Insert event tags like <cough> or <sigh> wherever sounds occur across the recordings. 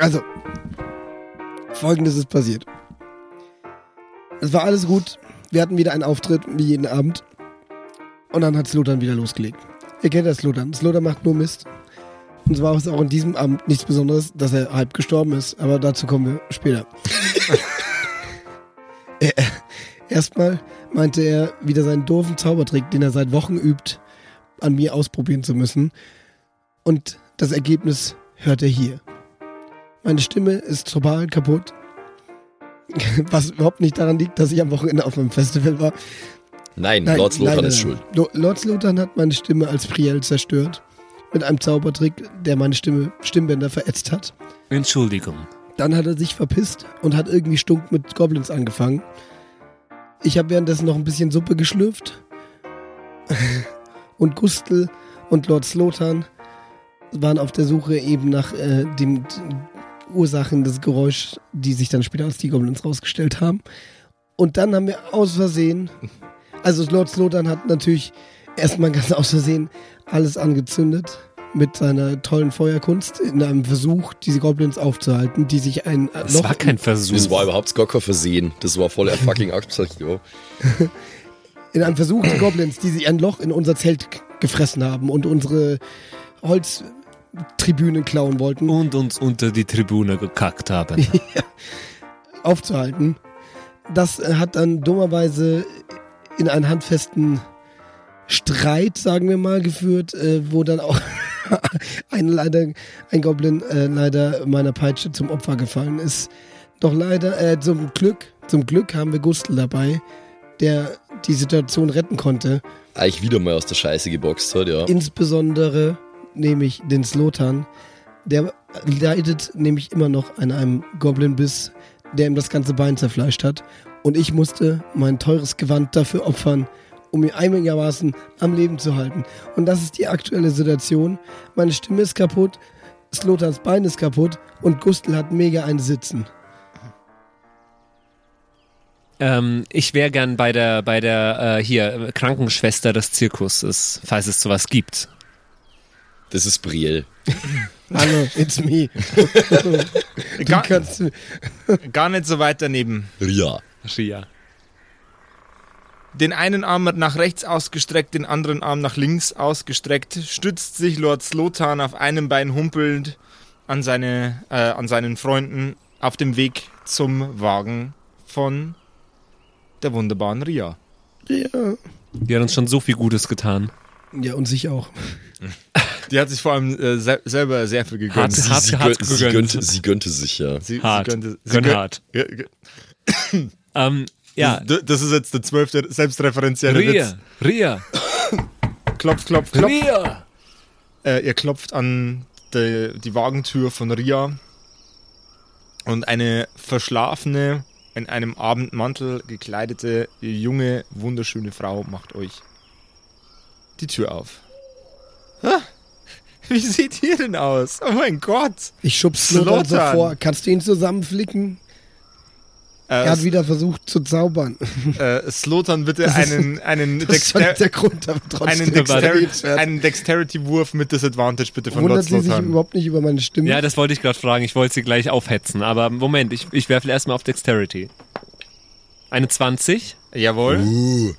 Also, folgendes ist passiert. Es war alles gut. Wir hatten wieder einen Auftritt, wie jeden Abend. Und dann hat Slotan wieder losgelegt. Ihr kennt das Slotan. Slotan macht nur Mist. Und zwar war es auch in diesem Abend nichts Besonderes, dass er halb gestorben ist. Aber dazu kommen wir später. <laughs> Erstmal meinte er, wieder seinen doofen Zaubertrick, den er seit Wochen übt, an mir ausprobieren zu müssen. Und das Ergebnis hört er hier. Meine Stimme ist total kaputt. <laughs> Was überhaupt nicht daran liegt, dass ich am Wochenende auf einem Festival war. Nein, Lord Slotan ist schuld. Lo- Lord Slotan hat meine Stimme als Priel zerstört. Mit einem Zaubertrick, der meine Stimme, Stimmbänder verätzt hat. Entschuldigung. Dann hat er sich verpisst und hat irgendwie stunk mit Goblins angefangen. Ich habe währenddessen noch ein bisschen Suppe geschlürft. <laughs> und Gustl und Lord Slotan waren auf der Suche eben nach äh, den Ursachen des Geräuschs, die sich dann später als die Goblins rausgestellt haben. Und dann haben wir aus Versehen, also Lord Slotan hat natürlich erstmal ganz aus Versehen alles angezündet mit seiner tollen Feuerkunst in einem Versuch, diese Goblins aufzuhalten, die sich ein Das Loch war kein Versuch. Das war überhaupt gar kein Versehen. Das war voll der fucking dir. <laughs> in einem Versuch, die Goblins, die sich ein Loch in unser Zelt gefressen haben und unsere Holztribünen klauen wollten, und uns unter die Tribüne gekackt haben. <laughs> aufzuhalten. Das hat dann dummerweise in einen handfesten Streit, sagen wir mal, geführt, äh, wo dann auch <laughs> ein, leider, ein Goblin äh, leider meiner Peitsche zum Opfer gefallen ist. Doch leider, äh, zum Glück, zum Glück haben wir Gustl dabei, der die Situation retten konnte. Eigentlich wieder mal aus der Scheiße geboxt hat, ja. Insbesondere nämlich den Slotan. Der leidet nämlich immer noch an einem Goblin-Biss, der ihm das ganze Bein zerfleischt hat. Und ich musste mein teures Gewand dafür opfern, um ihn einigermaßen am Leben zu halten. Und das ist die aktuelle Situation. Meine Stimme ist kaputt, Slotans Bein ist kaputt und Gustl hat mega ein Sitzen. ähm, ich wäre gern bei der, bei der äh, hier Krankenschwester des Zirkuses, falls es sowas gibt. Das ist Brielle. <laughs> Hallo, it's me. <laughs> Du Gar, kannst, <laughs> gar nicht so weit daneben. Ja. Schia. Den einen Arm nach rechts ausgestreckt, den anderen Arm nach links ausgestreckt, stützt sich Lord Slotan auf einem Bein humpelnd an, seine, äh, an seinen Freunden auf dem Weg zum Wagen von der wunderbaren Ria. ja. Die hat uns schon so viel Gutes getan. ja, und sich auch. Die hat sich vor allem äh, se selber sehr viel gegönnt. Hart- Sie, hart- sie, hart sie, gegönnt. gönnte, sie gönnte sich, ja. Sie, Hart. Sie gönnte, sie Gönn gönn- hart. <coughs> Ähm, ja, Das, das ist jetzt der zwölfte selbstreferenzielle Witz. Ria, Ria, <coughs> Klopf, klopf, klopf. Ria. Äh, ihr klopft an die, die Wagentür von Ria und eine verschlafene, in einem Abendmantel gekleidete, junge, wunderschöne Frau macht euch die Tür auf. Ah, wie seht ihr denn aus? Oh mein Gott! Ich schub's Slotan so vor. Kannst du ihn zusammenflicken? Äh, Er hat wieder versucht zu zaubern. <laughs> äh, Slotan bitte einen, einen, schon Dexter der Grund, einen, Dexter einen Dexterity-Wurf mit Disadvantage bitte von Lord Wundert sie sich überhaupt nicht über meine Stimme? Ja, das wollte ich gerade fragen. Ich wollte sie gleich aufhetzen. Aber Moment, ich, ich werfe erstmal auf Dexterity. Eine 20 Jawohl. Uh,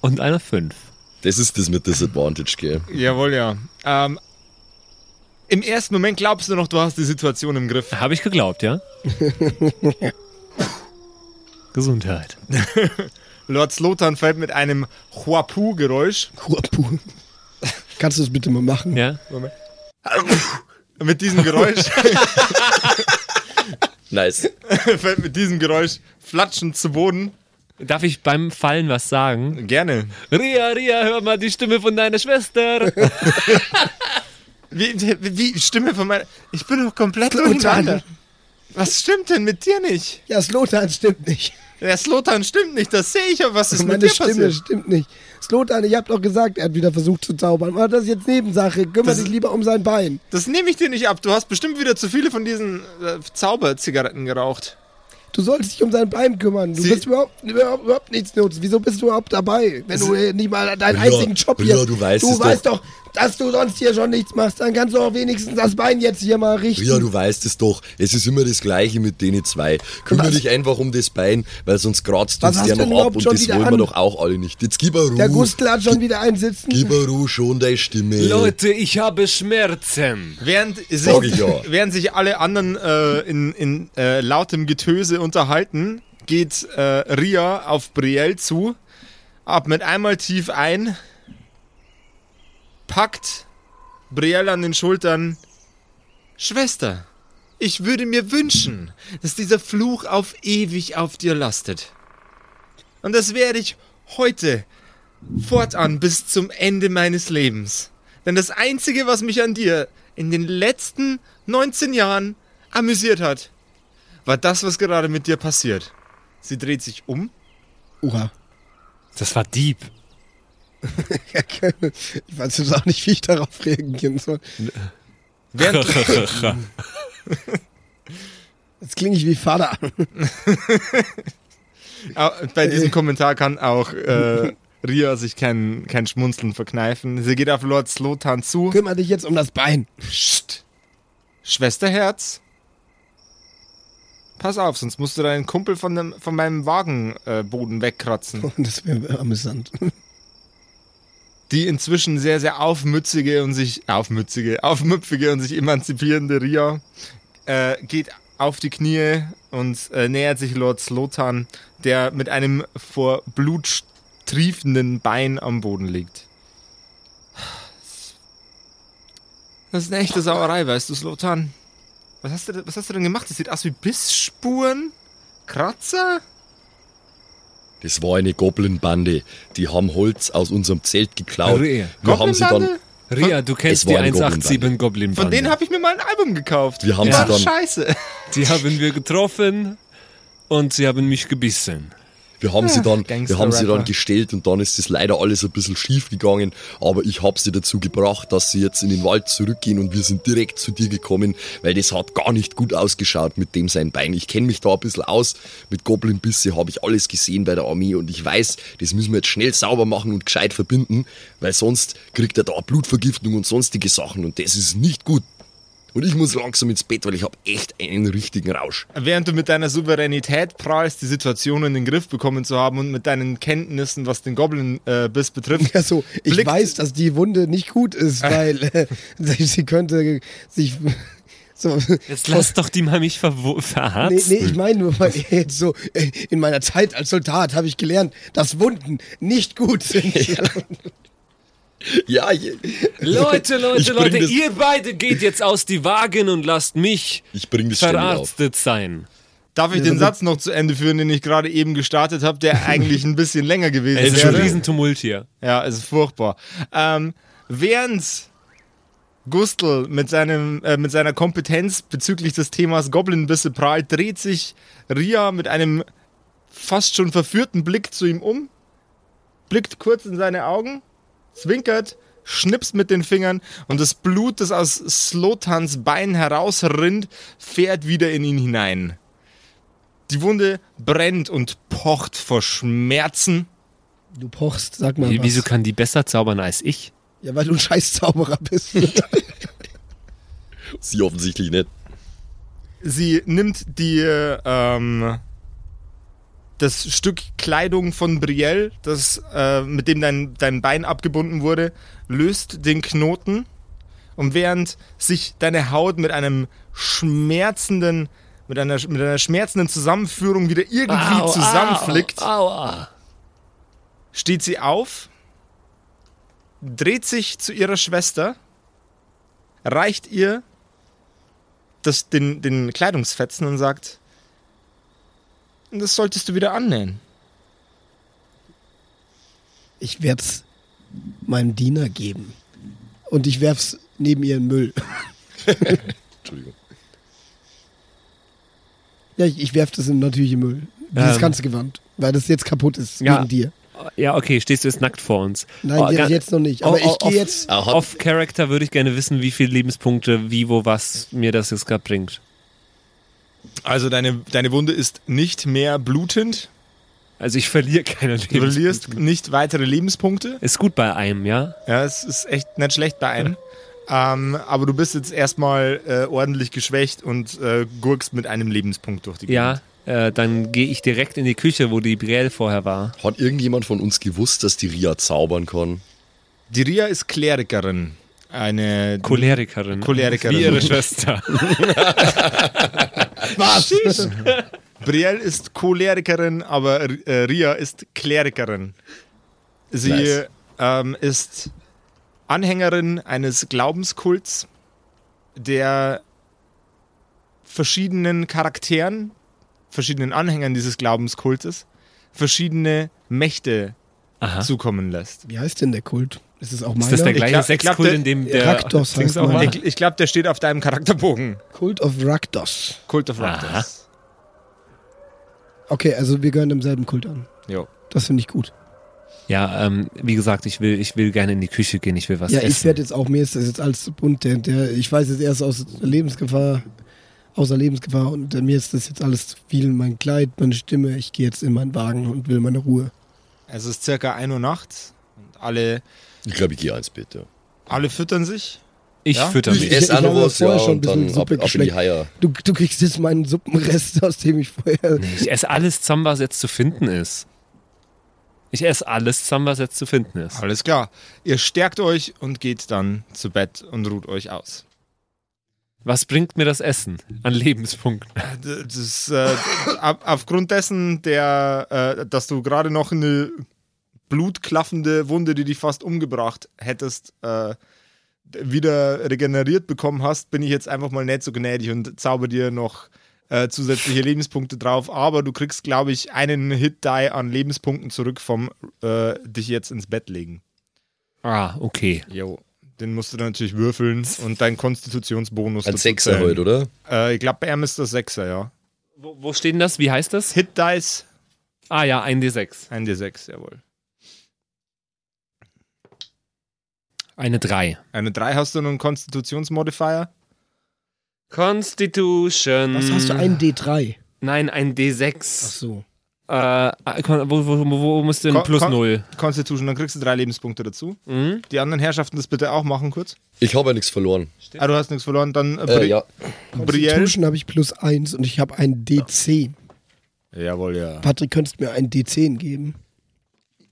und eine 5. das ist das mit Disadvantage, gell? Jawohl, ja. Ähm, Im ersten Moment glaubst du noch, du hast die Situation im Griff. Habe ich geglaubt, ja? <laughs> Gesundheit. <laughs> Lord Slotan fällt mit einem Huapu-Geräusch. Huapu. Kannst du das bitte mal machen? Ja? <laughs> Mit diesem Geräusch Nice. fällt mit diesem Geräusch flatschend zu Boden. Darf ich beim Fallen was sagen? Gerne. Ria, Ria, hör mal die Stimme von deiner Schwester. <laughs> Wie, wie, Stimme von meiner. Ich bin doch komplett durcheinander. Was stimmt denn mit dir nicht? Ja, Slotan stimmt nicht. Der Slotan stimmt nicht, das sehe ich, aber was ist mit Meine dir Stimme passiert? stimmt nicht. Slotan, ich hab doch gesagt, er hat wieder versucht zu zaubern. Aber das ist jetzt Nebensache. Kümmere dich lieber um sein Bein. Das nehme ich dir nicht ab. Du hast bestimmt wieder zu viele von diesen äh, Zauberzigaretten geraucht. Du sollst dich um sein Bein kümmern. Du Sie- bist überhaupt, überhaupt, überhaupt nichts nutzt. Wieso bist du überhaupt dabei, wenn du nicht mal deinen Ja, einzigen Job hier ja, du weißt Du weißt doch. Dass du sonst hier schon nichts machst. Dann kannst du auch wenigstens das Bein jetzt hier mal richten. Ja, du weißt es doch. Es ist immer das Gleiche mit denen zwei. Kümmere dich einfach um das Bein, weil sonst kratzt uns der noch ab und das wollen wir an? doch auch alle nicht. Jetzt gib er Ruhe. Der Gustl hat schon wieder einen sitzen. Gib er Ruhe, schon deine Stimme. Leute, ich habe Schmerzen. Während sich, Sag ich ja. während sich alle anderen äh, in, in äh, lautem Getöse unterhalten, geht äh, Ria auf Brielle zu, atmet einmal tief ein, packt Brielle an den Schultern. Schwester, ich würde mir wünschen, dass dieser Fluch auf ewig auf dir lastet. Und das werde ich heute fortan bis zum Ende meines Lebens. Denn das Einzige, was mich an dir in den letzten 19 Jahren amüsiert hat, war das, was gerade mit dir passiert. Sie dreht sich um. Oha. Das war Dieb. <laughs> Ich weiß jetzt auch nicht, wie ich darauf reagieren soll. Während, <laughs> Jetzt klinge ich wie Vater. <laughs> Bei diesem Kommentar kann auch äh, Ria sich kein, kein Schmunzeln verkneifen. Sie geht auf Lord Slotan zu. Kümmere dich jetzt um das Bein. Psst. Schwesterherz. Pass auf, sonst musst du deinen Kumpel von, dem, von meinem Wagenboden äh, wegkratzen. Das wäre amüsant. Die inzwischen sehr, sehr aufmützige und sich aufmützige, aufmüpfige und sich emanzipierende Ria äh, geht auf die Knie und äh, nähert sich Lord Slotan, der mit einem vor Blut triefenden Bein am Boden liegt. Das ist eine echte Sauerei, weißt du, Slotan? Was hast du, was hast du denn gemacht? Das sieht aus wie Bissspuren? Kratzer? Das war eine Goblin-Bande. Die haben Holz aus unserem Zelt geklaut. Ria. Wir haben sie dann, Goblin-Bande? Ria, du kennst die eine 187 Goblin Von denen habe ich mir mal ein Album gekauft. Wir haben Die sie dann- scheiße. Die haben wir getroffen und sie haben mich gebissen. Wir haben sie dann, wir haben sie dann gestellt und dann ist das leider alles ein bisschen schief gegangen. Aber ich habe sie dazu gebracht, dass sie jetzt in den Wald zurückgehen und wir sind direkt zu dir gekommen, weil das hat gar nicht gut ausgeschaut mit dem sein Bein. Ich kenne mich da ein bisschen aus. Mit Goblin-Bisse habe ich alles gesehen bei der Armee und ich weiß, das müssen wir jetzt schnell sauber machen und gescheit verbinden, weil sonst kriegt er da Blutvergiftung und sonstige Sachen und das ist nicht gut. Und ich muss langsam ins Bett, weil ich habe echt einen richtigen Rausch. Während du mit deiner Souveränität prahlst, die Situation in den Griff bekommen zu haben und mit deinen Kenntnissen, was den Goblin-Biss betrifft, Ja, so, ich Blickt- weiß, dass die Wunde nicht gut ist, <laughs> weil äh, sie könnte sich <laughs> so. Jetzt lass doch die mal mich verwo- Nee, verharzen. nee, ich meine nur, weil jetzt so äh, in meiner Zeit als Soldat habe ich gelernt, dass Wunden nicht gut sind. Ja, <laughs> je- Leute, Leute, Leute, das- ihr beide geht jetzt aus die Wagen und lasst mich ich bring das ständig auf. verarztet sein. darf ich den Satz noch zu Ende führen, den ich gerade eben gestartet habe, der <laughs> eigentlich ein bisschen länger gewesen Es ist ein wäre. Riesentumult hier. Ja, es ist furchtbar. Ähm, während Gustl mit, seinem, äh, mit seiner Kompetenz bezüglich des Themas Goblinbisse prahlt, dreht sich Ria mit einem fast schon verführten Blick zu ihm um, blickt kurz in seine Augen, zwinkert, schnipst mit den Fingern und das Blut, das aus Slotans Bein herausrinnt, fährt wieder in ihn hinein. Die Wunde brennt und pocht vor Schmerzen. Du pochst, sag mal. Wie- was. Wieso kann die besser zaubern als ich? Ja, weil du ein scheiß Zauberer bist. <laughs> Sie offensichtlich nicht. Sie nimmt die, ähm, das Stück Kleidung von Brielle, das, äh, mit dem dein, dein Bein abgebunden wurde, löst den Knoten und während sich deine Haut mit einem schmerzenden, mit einer, mit einer schmerzenden Zusammenführung wieder irgendwie zusammenflickt, Aua. steht sie auf, dreht sich zu ihrer Schwester, reicht ihr das, den, den Kleidungsfetzen und sagt, das solltest du wieder annähen. Ich werd's meinem Diener geben. Und ich werf's neben ihren Müll. <laughs> Entschuldigung. Ja, ich, ich werf das in natürlich im Müll. Dieses Ähm. ganze Gewand. Weil das jetzt kaputt ist Ja. wegen dir. Ja, okay, stehst du jetzt nackt vor uns? Nein, Oh, jetzt, noch nicht. Aber Oh, ich oh, gehe off- jetzt. Er Off-Character würde ich gerne wissen, wie viele Lebenspunkte, wie, wo, was mir das jetzt gerade bringt. Also deine, deine Wunde ist nicht mehr blutend. Also ich verliere keine Du Lebenspunkte. verlierst nicht weitere Lebenspunkte. Ist gut bei einem, ja? Ja, es ist echt nicht schlecht bei einem. Ähm, aber du bist jetzt erstmal äh, ordentlich geschwächt und äh, gurkst mit einem Lebenspunkt durch die Ja, äh, dann gehe ich direkt in die Küche, wo die Brielle vorher war. Hat irgendjemand von uns gewusst, dass die Ria zaubern kann? Die Ria ist Klerikerin. Eine Cholerikerin. Cholerikerin. Wie ihre Schwester. <laughs> Was? Brielle ist Cholerikerin, aber äh, Ria ist Klerikerin. Sie Nice. ähm, ist Anhängerin eines Glaubenskults, der verschiedenen Charakteren, verschiedenen Anhängern dieses Glaubenskultes, verschiedene Mächte Aha. zukommen lässt. Wie heißt denn der Kult? Ist es auch Ist das der meiner? Ich gleiche Sexkult, der- in dem der Raktos heißt auch meiner. Ich, ich glaube, der steht auf deinem Charakterbogen. Cult of Rakdos. Cult of Aha. Raptors. Okay, also wir gehören demselben Kult an. Jo. Das finde ich gut. Ja, ähm, wie gesagt, ich will, ich will gerne in die Küche gehen, ich will was ja, essen. ich werde jetzt auch, mir ist das jetzt alles zu bunt. Der, der, ich weiß jetzt erst aus Lebensgefahr, außer Lebensgefahr und äh, mir ist das jetzt alles zu viel. Mein Kleid, meine Stimme. Ich gehe jetzt in meinen Wagen und will meine Ruhe. Es ist circa 1 Uhr nachts und alle, Ich glaube, ich gehe ins Bett, ja. alle füttern sich. ich Ja? fütter Ich- mich. Ich esse ich habe was, ja, vorher schon ein und bisschen dann ab, Suppe ab in die. Haier. Du, du kriegst jetzt meinen Suppenrest, aus dem ich vorher. Nee, ich esse alles zusammen, was jetzt zu finden ist. Ich esse alles zusammen, was jetzt zu finden ist. Alles klar. Ihr stärkt euch und geht dann zu Bett und ruht euch aus. Was bringt mir das Essen an Lebenspunkten? D- Das, äh, ab, aufgrund dessen, der, äh, dass du gerade noch eine blutklaffende Wunde, die dich fast umgebracht hättest, äh, wieder regeneriert bekommen hast, bin ich jetzt einfach mal nicht so gnädig und zauber dir noch äh, zusätzliche Lebenspunkte drauf. Aber du kriegst, glaube ich, einen Hit-Die an Lebenspunkten zurück vom äh, dich jetzt ins Bett legen. Ah, okay. Jo. Den musst du dann natürlich würfeln und deinen Konstitutionsbonus Ein Sechser zählen. heute, oder? Äh, ich glaube, bei ihm ist das Sechser, ja. Wo, wo steht denn das? Wie heißt das? Hit Dice, Ah ja, ein D6. ein D6, jawohl. Eine 3. Eine 3 hast du noch einen Konstitutionsmodifier. Constitution. Was hast du? Ein D3. Nein, ein Ach D6. so. Äh, wo, wo, wo, wo musst du denn Kon- plus kon- 0? Constitution, dann kriegst du drei Lebenspunkte dazu. Mhm. Die anderen Herrschaften das bitte auch machen kurz. Ich habe ja nichts verloren. Ah, du hast nichts verloren. Dann äh, Äh, Bri ja. Constitution habe ich plus 1 und ich habe ein D10. Jawohl, ja. Patrick, könntest du mir ein D10 geben?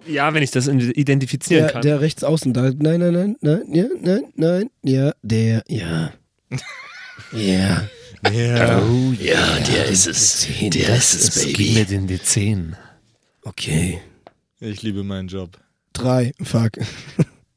Ja, wenn ich das identifizieren Der, kann. der rechts außen da. Nein, nein, nein, nein, ja, nein, nein, ja, der, ja. <laughs> Ja. Ja. Oh, ja, der ist es. Der ist es, Gib mir den D10. Okay. Ich liebe meinen Job. Drei, fuck.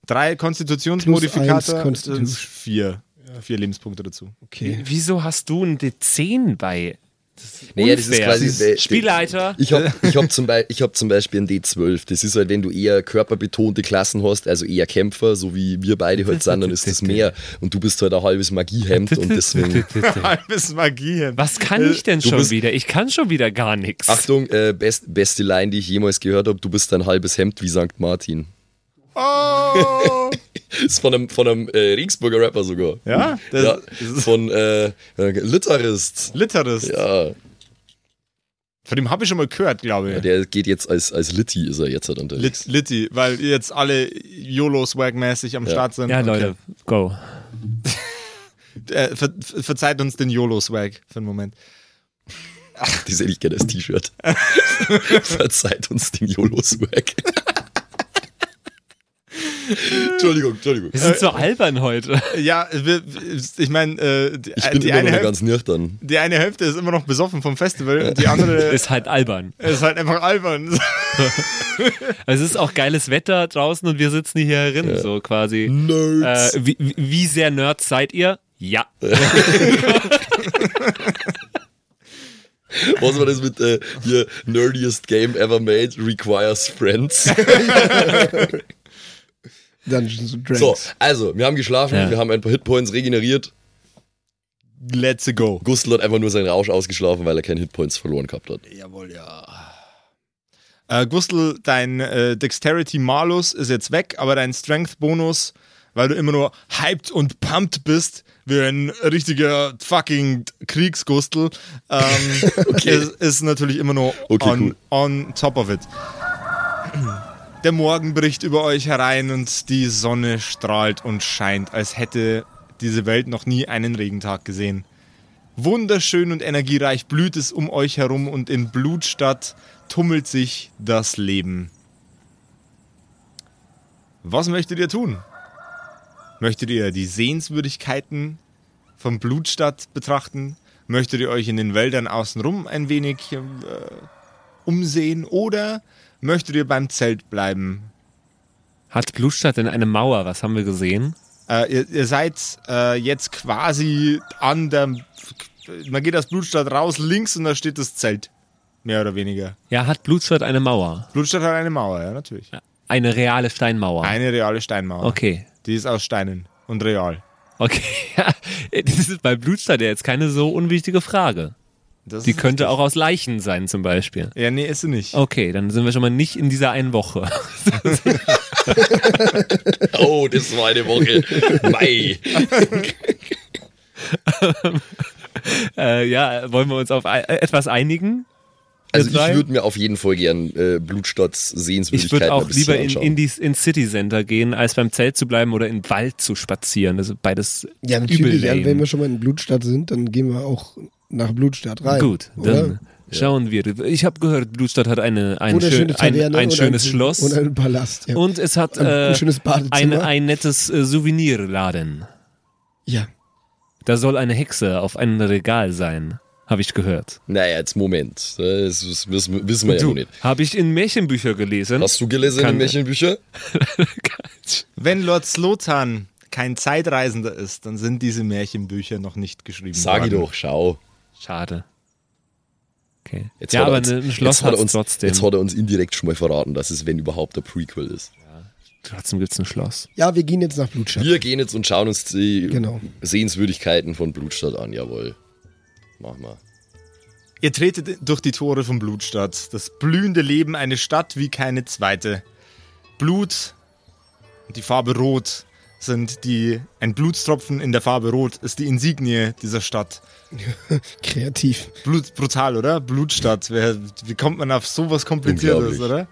Drei Konstitutionsmodifikator. Eins Constitution. sind vier. Vier Lebenspunkte dazu. Okay. Wieso hast du ein D10 bei? Das ist Naja, das ist quasi- Das ist Spielleiter. Ich habe <laughs> ich hab zum, ich hab zum Beispiel ein D12. Das ist halt, wenn du eher körperbetonte Klassen hast, also eher Kämpfer, so wie wir beide halt sind, dann ist das mehr. Und du bist halt ein halbes Magiehemd und deswegen. <laughs> Halbes Magie. Was kann ich denn Du schon wieder? Ich kann schon wieder gar nichts. Achtung, äh, best, beste Line, die ich jemals gehört habe: Du bist ein halbes Hemd wie St. Martin. Oh! Das <laughs> ist von einem, von einem äh, Regensburger Rapper sogar. ja? Das Ja, <laughs> ist von äh, Literist. Literist. Ja, Von dem habe ich schon mal gehört, glaube ich. der geht jetzt als, als Litti, ist er jetzt halt unterwegs. Lit Litti, weil jetzt alle YOLO-Swag-mäßig am Ja. Start sind. ja, Leute, go. <laughs> Äh, ver verzeiht uns den YOLO-Swag für einen Moment. Das hätte ich gerne als T-Shirt. Verzeiht uns den YOLO-Swag. Entschuldigung, Entschuldigung. Wir sind so albern heute. Ja, wir, ich meine, äh, die, Ich bin die, immer eine noch Hälfte, ganz nüchtern. die eine Hälfte ist immer noch besoffen vom Festival und die andere <laughs> Ist halt albern. ist halt einfach albern. <laughs> <laughs> Es ist auch geiles Wetter draußen und wir sitzen hier drin, so quasi. Nerds. Äh, wie, wie- wie sehr Nerds seid ihr? Ja. Was war das mit äh, hier nerdiest game ever made requires friends? Dungeons and Dragons. So, also, wir haben geschlafen, Ja. wir haben ein paar Hitpoints regeneriert. Let's go. Gustl hat einfach nur seinen Rausch ausgeschlafen, weil er keine Hitpoints verloren gehabt hat. Jawohl, ja. Äh, Gustl, dein äh, Dexterity Malus ist jetzt weg, aber dein Strength Bonus weil du immer nur hyped und pumped bist, wie ein richtiger fucking Kriegsgustel, ähm, <laughs> ist, ist natürlich immer nur Okay, on, cool. on top of it. Der Morgen bricht über euch herein und die Sonne strahlt und scheint, als hätte diese Welt noch nie einen Regentag gesehen. Wunderschön und energiereich blüht es um euch herum und in Blutstadt tummelt sich das Leben. Was möchtet ihr tun? Möchtet ihr die Sehenswürdigkeiten von Blutstadt betrachten? Möchtet ihr euch in den Wäldern außenrum ein wenig äh, umsehen? Oder möchtet ihr beim Zelt bleiben? Hat Blutstadt denn eine Mauer? Was haben wir gesehen? Äh, ihr, ihr seid äh, jetzt quasi an der. Man geht aus Blutstadt raus, links und da steht das Zelt. Mehr oder weniger. Ja, hat Blutstadt eine Mauer? Blutstadt hat eine Mauer, ja, natürlich. Eine reale Steinmauer. Eine reale Steinmauer. Okay. Die ist aus Steinen und real. Okay, <laughs> das ist bei Blutstadt ja jetzt keine so unwichtige Frage. Das Die könnte richtig. auch aus Leichen sein zum Beispiel. Ja, nee, ist sie nicht. Okay, dann sind wir schon mal nicht in dieser einen Woche. <laughs> Oh, das war eine Woche. Mei. <laughs> äh, ja, wollen wir uns auf ei- äh, etwas einigen? Also ich würde mir auf jeden Fall gern äh, Blutstadts Ich Sehenswürdigkeiten würde auch lieber in, in die, ins City Center gehen, als beim Zelt zu bleiben oder in den Wald zu spazieren. Das ist beides Ja, übel natürlich. Ja, lame. wenn wir schon mal in Blutstadt sind, dann gehen wir auch nach Blutstadt rein. Gut, oder? dann schauen wir. Ich habe gehört, Blutstadt hat eine, ein, Oder schön, ein, ein oder schönes ein, Schloss Oder ein Palast. Ja. und es hat ein, äh, ein schönes Badezimmer. ein, ein nettes äh, Souvenirladen. ja. Da soll eine Hexe auf einem Regal sein, habe ich gehört. Naja, jetzt Moment. Das, das wissen, wissen wir ja noch nicht. habe ich in Märchenbüchern gelesen. Hast du gelesen Kann- in Märchenbücher? <laughs> Wenn Lord Slotan kein Zeitreisender ist, dann sind diese Märchenbücher noch nicht geschrieben Sag ich worden. doch, schau. Schade. Okay. Jetzt ja, hat er aber uns, ein Schloss hat er uns, trotzdem. Jetzt hat er uns indirekt schon mal verraten, dass es, wenn überhaupt, der Prequel ist. trotzdem gibt's ein Schloss. ja, wir gehen jetzt nach Blutstadt. Wir gehen jetzt und schauen uns die Genau. Sehenswürdigkeiten von Blutstadt an, jawohl. Mach mal. Ihr tretet durch die Tore von Blutstadt. Das blühende Leben, eine Stadt wie keine zweite. Blut und die Farbe Rot sind die, ein Blutstropfen in der Farbe Rot ist die Insignie dieser Stadt. <laughs> Kreativ. Blut, brutal, oder? Blutstadt. Wer, wie kommt man auf sowas Kompliziertes, oder?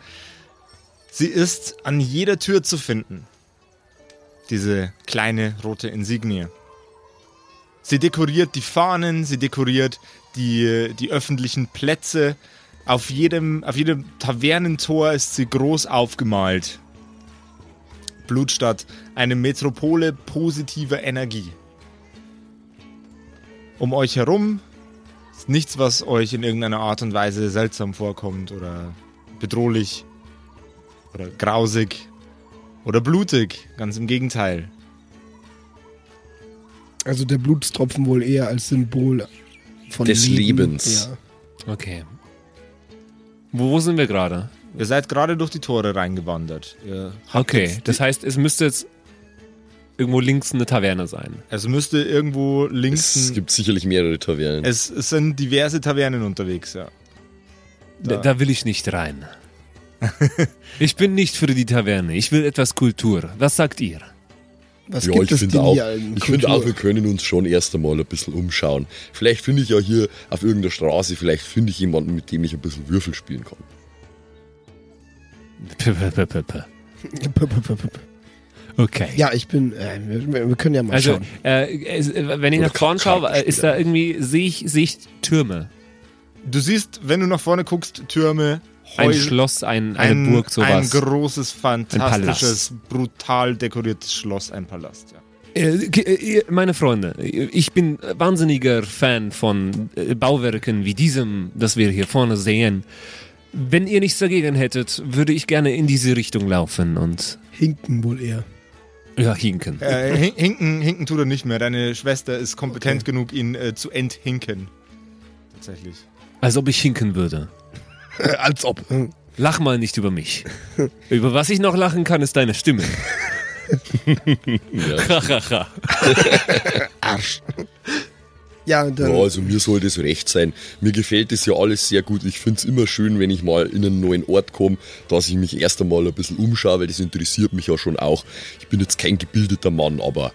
Sie ist an jeder Tür zu finden. Diese kleine rote Insignie. Sie dekoriert die Fahnen, sie dekoriert die, die öffentlichen Plätze. Auf jedem, auf jedem Tavernentor ist sie groß aufgemalt. Blutstadt, eine Metropole positiver Energie. Um euch herum ist nichts, was euch in irgendeiner Art und Weise seltsam vorkommt oder bedrohlich oder grausig oder blutig. Ganz im Gegenteil. Also der Blutstropfen wohl eher als Symbol von Des Leben. Lebens. Ja. Okay. Wo, wo sind wir gerade? Ihr seid gerade durch die Tore reingewandert. Okay, das heißt, es müsste jetzt irgendwo links eine Taverne sein. es müsste irgendwo links. Es gibt sicherlich mehrere Tavernen. es, es sind diverse Tavernen unterwegs, ja. Da, da will ich nicht rein. <laughs> ich bin nicht für die Taverne. Ich will etwas Kultur. Was sagt ihr? Was ja, gibt ich es finde auch, hier an ich finde Kultur? auch, wir können uns schon erst einmal ein bisschen umschauen. Vielleicht finde ich ja hier auf irgendeiner Straße, vielleicht finde ich jemanden, mit dem ich ein bisschen Würfel spielen kann. P- p- p- Okay. Ja, ich bin. Äh, wir, wir können ja mal Also, schauen. es- äh, wenn ich Oder nach vorn schaue, ist da irgendwie, sehe ich, sehe ich Türme. Du siehst, wenn du nach vorne guckst, Türme, Ein Häuser- Schloss, ein, eine ein, Burg, ein sowas. großes, fantastisches, brutal dekoriertes Schloss, ein Palast. Ja. Äh, äh, meine Freunde, ich bin wahnsinniger Fan von äh, Bauwerken wie diesem, das wir hier vorne sehen. Wenn ihr nichts dagegen hättet, würde ich gerne in diese Richtung laufen und Hinken wohl eher. Ja, hinken. Äh, hin- hinken, hinken tut er nicht mehr. Deine Schwester ist kompetent genug, ihn äh, zu enthinken. Tatsächlich. Als ob ich hinken würde. <laughs> Als ob. Lach mal nicht über mich. über was ich noch lachen kann, ist deine Stimme. <laughs> Ja. Hahaha. Arsch. Ja, und dann. Ja, also mir soll das recht sein. Mir gefällt das ja alles sehr gut. Ich finde es immer schön, wenn ich mal in einen neuen Ort komme, dass ich mich erst einmal ein bisschen umschaue, weil das interessiert mich ja schon auch. Ich bin jetzt kein gebildeter Mann, aber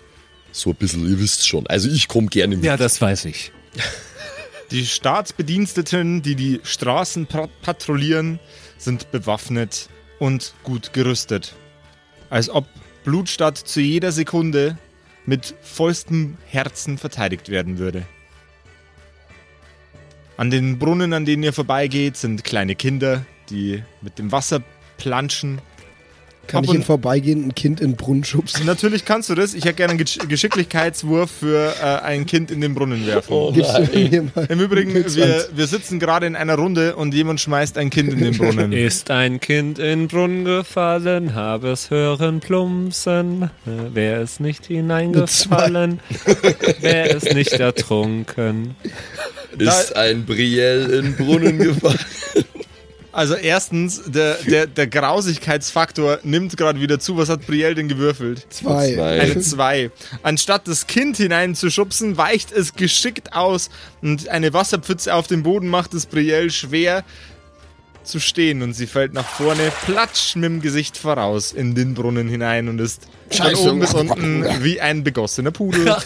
so ein bisschen, ihr wisst schon. Also ich komme gerne mit. Ja, das weiß ich. <laughs> Die Staatsbediensteten, die die Straßen pat- patrouillieren, sind bewaffnet und gut gerüstet. Als ob Blutstadt zu jeder Sekunde mit vollstem Herzen verteidigt werden würde. An den Brunnen, an denen ihr vorbeigeht, sind kleine Kinder, die mit dem Wasser planschen. Kann ich im Vorbeigehen ein Kind in den Brunnen schubsen? Natürlich kannst du das. Ich hätte gerne einen Gesch Geschicklichkeitswurf für äh, ein Kind in den Brunnen werfen. Oh Gibst du mir mal Im Übrigen, wir, wir sitzen gerade in einer Runde und jemand schmeißt ein Kind in den Brunnen. <laughs> Ist ein Kind in den Brunnen gefallen, habe es hören plumpsen. Äh, Wer ist nicht hineingefallen, wer <laughs> ist nicht ertrunken. Ist ein Brielle in den Brunnen gefallen. <laughs> Also erstens, der, der, der Grausigkeitsfaktor nimmt gerade wieder zu. Was hat Brielle denn gewürfelt? Zwei. Zwei. Eine 2. Anstatt das Kind hineinzuschubsen, weicht es geschickt aus und eine Wasserpfütze auf dem Boden macht es Brielle schwer zu stehen und sie fällt nach vorne, platsch mit dem Gesicht voraus in den Brunnen hinein und ist von Scheiße. oben bis unten wie ein begossener Pudel. <laughs>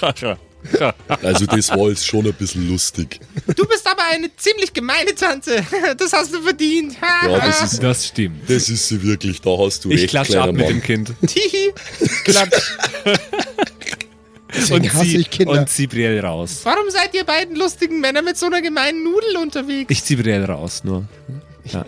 <laughs> <laughs> Also das war jetzt schon ein bisschen lustig. Du bist aber eine ziemlich gemeine Tante. Das hast du verdient. Ja, das <laughs> ist, Das stimmt. das ist sie wirklich, da hast du Ich recht, klatsche kleiner ab mit Mann. dem Kind. <laughs> Tihi. Klatsch. Und ich Kinder. und zieh Brielle raus. Warum seid ihr beiden lustigen Männer mit so einer gemeinen Nudel unterwegs? Ich zieh Brielle raus, nur. Ja.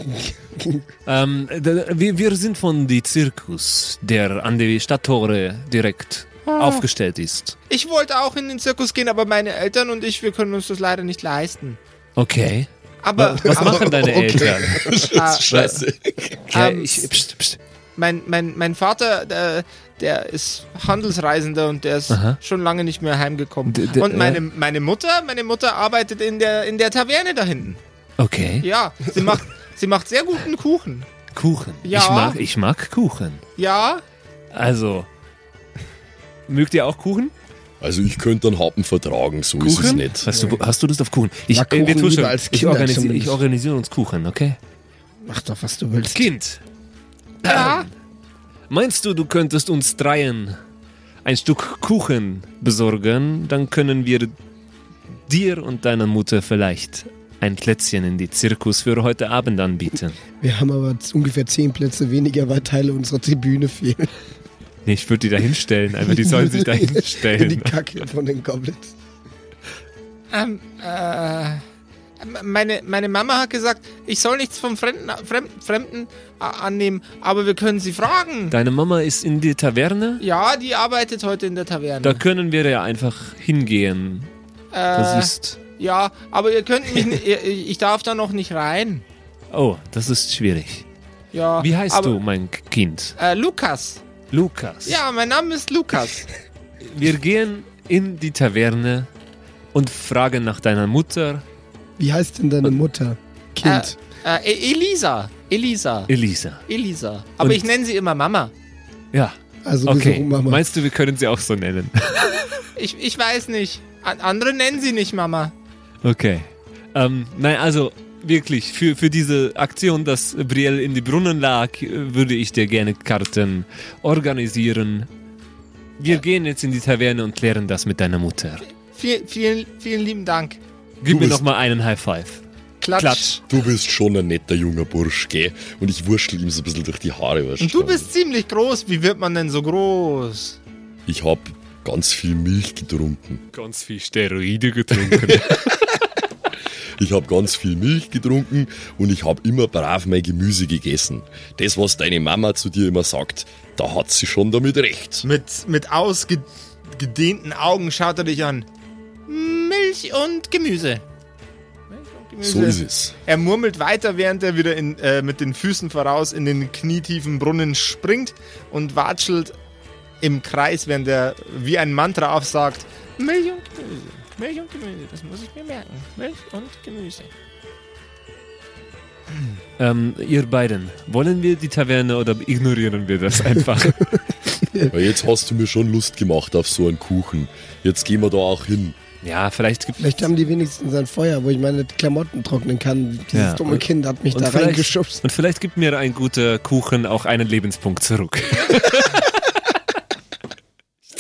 ähm, wir, wir sind von die Zirkus, der an die Stadttore direkt aufgestellt ist. Ich wollte auch in den Zirkus gehen, aber meine Eltern und ich, wir können uns das leider nicht leisten. Okay. Aber Was machen deine <laughs> Eltern? <laughs> äh, Scheiße. Okay, Ähm, ich, pst, pst. mein, mein, mein Vater, der, der ist Handelsreisender und der ist Aha. schon lange nicht mehr heimgekommen. D- d- und meine, äh. meine Mutter, meine Mutter arbeitet in der, in der Taverne da hinten. Okay. Ja, sie macht, sie macht sehr guten Kuchen. Kuchen. Ja. Ich, mag, ich mag Kuchen. Ja, Also. Mögt ihr auch Kuchen? Also ich könnte einen Happen vertragen, so ist es nicht. Hast du, hast du Lust auf Kuchen? Ich, äh, wir Kuchen tun lieber schon. als ich, organisiere, ich organisiere uns Kuchen, okay? Mach doch, was du willst. Kind, ja. meinst du, du könntest uns dreien ein Stück Kuchen besorgen? Dann können wir dir und deiner Mutter vielleicht ein Plätzchen in die Zirkus für heute Abend anbieten. Wir haben aber ungefähr zehn Plätze weniger, weil Teile unserer Tribüne fehlen. Nee, ich würde die da hinstellen, einfach die sollen sich da <laughs> In die hinstellen. Kacke von den Goblins. Ähm, äh, meine, meine Mama hat gesagt, ich soll nichts vom Fremden, Fremden, Fremden äh, annehmen, aber wir können sie fragen. Deine Mama ist in die Taverne? Ja, die arbeitet heute in der Taverne. Da können wir ja einfach hingehen. Das äh, ist. ja, aber ihr könnt mich ich darf da noch nicht rein. Oh, das ist schwierig. Ja, Wie heißt aber, du, mein Kind? Äh, Lukas. Lukas. Ja, mein Name ist Lukas. <laughs> Wir gehen in die Taverne und fragen nach deiner Mutter, Wie heißt denn deine Mutter? Kind. äh, E- Elisa. Elisa. Elisa. Elisa. Aber Und- ich nenne sie immer Mama. Ja. also Okay. Mama? Meinst du, wir können sie auch so nennen? <laughs> Ich, ich weiß nicht. An, andere nennen sie nicht Mama. Okay. Ähm, nein, also wirklich, für, für diese Aktion, dass Brielle in die Brunnen lag, würde ich dir gerne Karten organisieren. Wir gehen jetzt in die Taverne und klären das mit deiner Mutter. Viel, vielen, vielen lieben Dank. Gib Du mir bist- noch mal einen High Five. Klatsch. Klatsch. Du bist schon ein netter junger Bursch, gell? Und ich wurschtel ihm so ein bisschen durch die Haare. Und du bist ziemlich groß. Wie wird man denn so groß? Ich hab ganz viel Milch getrunken. Ganz viel Steroide getrunken. <laughs> Ich hab ganz viel Milch getrunken und ich hab immer brav mein Gemüse gegessen. Das, was deine Mama zu dir immer sagt, da hat sie schon damit recht. Mit, mit ausgedehnten Augen schaut er dich an. Milch und Gemüse. Milch und Gemüse. So ist es. Er murmelt weiter, während er wieder in, äh, mit den Füßen voraus in den knietiefen Brunnen springt und watschelt im Kreis, während er wie ein Mantra aufsagt: Milch und Gemüse. Milch und Gemüse, das muss ich mir merken. Milch und Gemüse. ähm, ihr beiden, wollen wir die Taverne oder ignorieren wir das einfach? <laughs> Jetzt hast du mir schon Lust gemacht auf so einen Kuchen. Jetzt gehen wir da auch hin. Ja, vielleicht gibt Vielleicht haben die wenigstens ein Feuer, wo ich meine Klamotten trocknen kann. Dieses Ja. dumme Kind hat mich und da reingeschubst. und vielleicht gibt mir ein guter Kuchen auch einen Lebenspunkt zurück. <laughs> <laughs>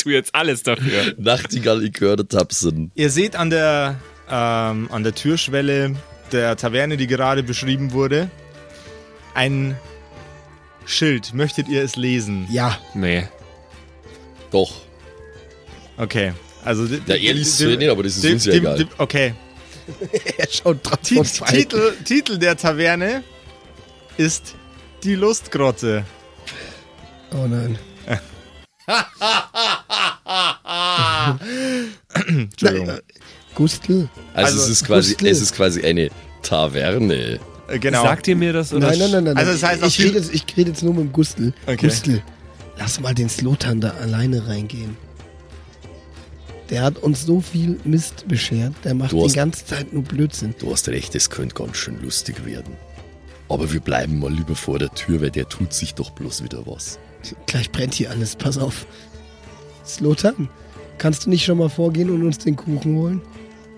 ich tue jetzt alles dafür. Nachtigall, ich höre Tapsen. Ihr seht an der, ähm, an der Türschwelle der Taverne, die gerade beschrieben wurde, ein Schild. Möchtet ihr es lesen? Ja, Nee. Doch. Okay. Also, Ja, er die- es nicht, aber das ist die- uns ja egal. die- Okay. <laughs> er schaut drauf. Titel, Titel der Taverne ist Die Lustgrotte. Oh nein. <laughs> Entschuldigung. Äh, Gustl? Also, Also, es, ist quasi, Gustl. es ist quasi eine Taverne. Äh, genau. Sagt ihr mir das? Oder Nein, nein, nein, nein. Also das heißt, ich, rede jetzt, ich rede jetzt nur mit dem Gustl. Okay. Gustl, lass mal den Slotan da alleine reingehen. Der hat uns so viel Mist beschert. Der macht Du die hast- ganze Zeit nur Blödsinn. Du hast recht, es könnte ganz schön lustig werden. Aber wir bleiben mal lieber vor der Tür, weil der tut sich doch bloß wieder was. Gleich brennt hier alles, pass auf. Slotan, kannst du nicht schon mal vorgehen und uns den Kuchen holen?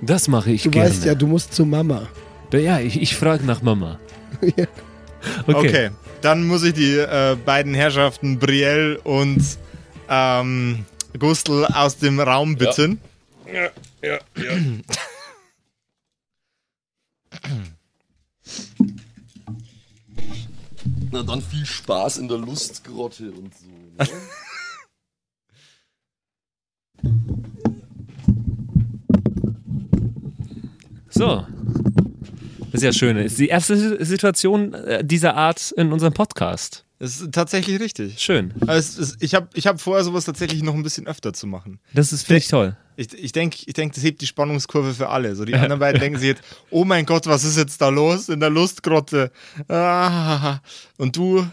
Das mache ich Du gerne. weißt ja, du musst zu Mama. Ja, ich, ich frage nach Mama. <laughs> Ja. Okay. Okay, dann muss ich die äh, beiden Herrschaften Brielle und ähm, Gustl aus dem Raum bitten. Ja, ja, ja. <clears throat> <clears throat> Na dann viel Spaß in der Lustgrotte und so. Ne? <laughs> So. Das ist ja schön. Das ist die erste Situation äh, dieser Art in unserem Podcast. Das ist tatsächlich richtig. Schön. Also ist, ich habe ich hab vor, sowas tatsächlich noch ein bisschen öfter zu machen. Das ist, finde ich toll. Ich, ich denke, ich denk, das hebt die Spannungskurve für alle. So die anderen beiden denken sich jetzt, oh mein Gott, was ist jetzt da los in der Lustgrotte? Ah, und du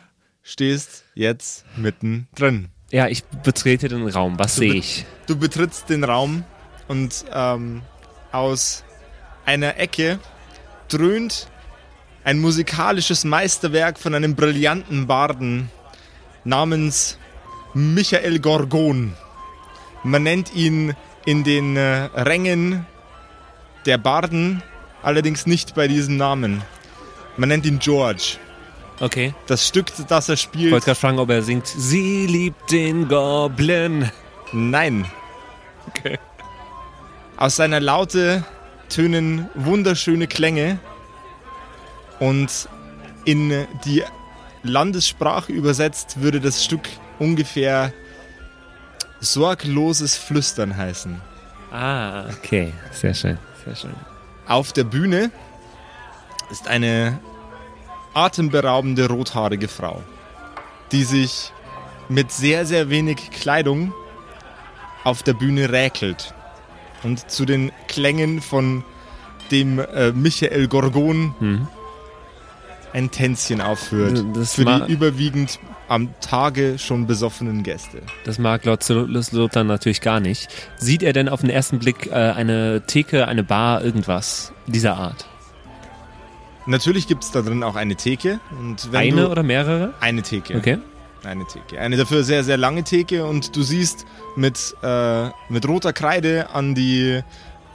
stehst jetzt mittendrin. Ja, ich betrete den Raum. Was sehe ich? Du betrittst den Raum und ähm, aus einer Ecke dröhnt ein musikalisches Meisterwerk von einem brillanten Barden namens Michael Gorgon. Man nennt ihn in den äh, Rängen der Barden allerdings nicht bei diesem Namen. Man nennt ihn George. Okay. Das Stück, das er Ich spielt, wollte gerade fragen, ob er singt. Sie liebt den Goblin. Nein. Okay. Aus seiner Laute tönen wunderschöne Klänge und in die Landessprache übersetzt würde das Stück ungefähr sorgloses Flüstern heißen. Ah, okay. Sehr schön. Sehr schön. Auf der Bühne ist eine atemberaubende rothaarige Frau, die sich mit sehr, sehr wenig Kleidung auf der Bühne räkelt und zu den Klängen von dem äh, Michael Gorgon Mhm. Ein Tänzchen aufführt. Das für die überwiegend am Tage schon besoffenen Gäste. Das mag Lord Lothar natürlich gar nicht. Sieht er denn auf den ersten Blick äh, eine Theke, eine Bar, irgendwas dieser Art? Natürlich gibt es da drin auch eine Theke. Eine oder mehrere? Eine Theke. Okay. Eine Theke. Eine dafür sehr, sehr lange Theke und du siehst mit, äh, mit roter Kreide an die,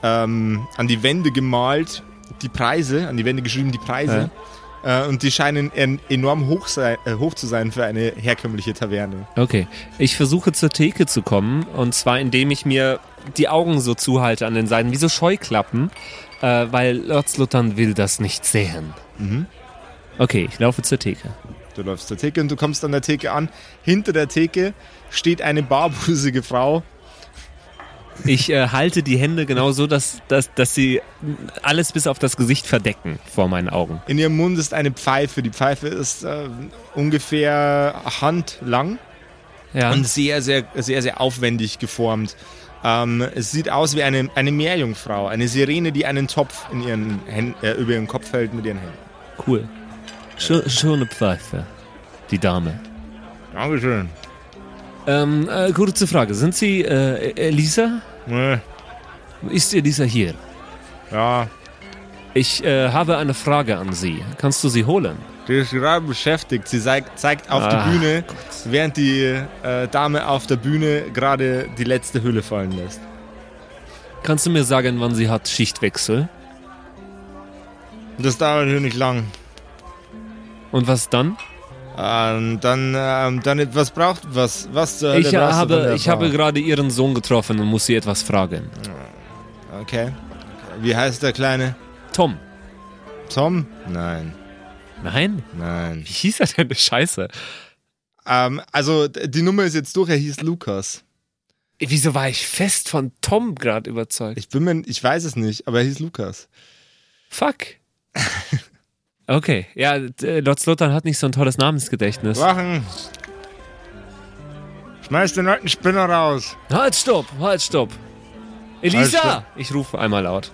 ähm, an die Wände gemalt die Preise, an die Wände geschrieben die Preise. Äh, und die scheinen en enorm hoch, sei, äh, hoch zu sein für eine herkömmliche Taverne. Okay. Ich versuche zur Theke zu kommen und zwar indem ich mir die Augen so zuhalte an den Seiten, wie so Scheuklappen, äh, weil Lord Sluttern will das nicht sehen. Mhm. Okay, ich laufe zur Theke. Du läufst zur Theke und du kommst an der Theke an. Hinter der Theke steht eine barbusige Frau. Ich äh, halte die Hände genau so, dass, dass, dass sie alles bis auf das Gesicht verdecken vor meinen Augen. In ihrem Mund ist eine Pfeife. Die Pfeife ist äh, ungefähr handlang. Ja. und sehr, sehr, sehr, sehr aufwendig geformt. Ähm, es sieht aus wie eine, eine Meerjungfrau, eine Sirene, die einen Topf in ihren Händen, äh, über ihren Kopf hält mit ihren Händen. cool. Sch schöne Pfeife. Die Dame. Dankeschön. Ähm, äh, kurze Frage. Sind Sie äh, Elisa? Nee, Ist Elisa hier? ja, Ich äh, habe eine Frage an Sie. Kannst du sie holen? Die ist gerade beschäftigt. Sie zeigt, zeigt auf Ach, die Bühne, während die äh, Dame auf der Bühne gerade die letzte Hülle fallen lässt. Kannst du mir sagen, wann sie hat Schichtwechsel? Das dauert hier nicht lang. Und was dann? Ähm, dann, ähm, dann, was braucht, was, was zur Hölle Ich, habe, ich habe gerade ihren Sohn getroffen und muss sie etwas fragen. Okay. Wie heißt der Kleine? Tom. Tom? Nein, Nein? nein. Wie hieß er denn? Scheiße. Ähm, also, die Nummer ist jetzt durch, er hieß Lukas. Wieso war ich fest von Tom gerade überzeugt? Ich bin mir, ich weiß es nicht, aber er hieß Lukas. Fuck. <laughs> Okay, ja, d- Lord Slotan hat nicht so ein tolles Namensgedächtnis. Wachen! Schmeiß den alten Spinner raus! Halt, stopp, halt, stopp. Halt, Elisa! stopp. Ich rufe einmal laut.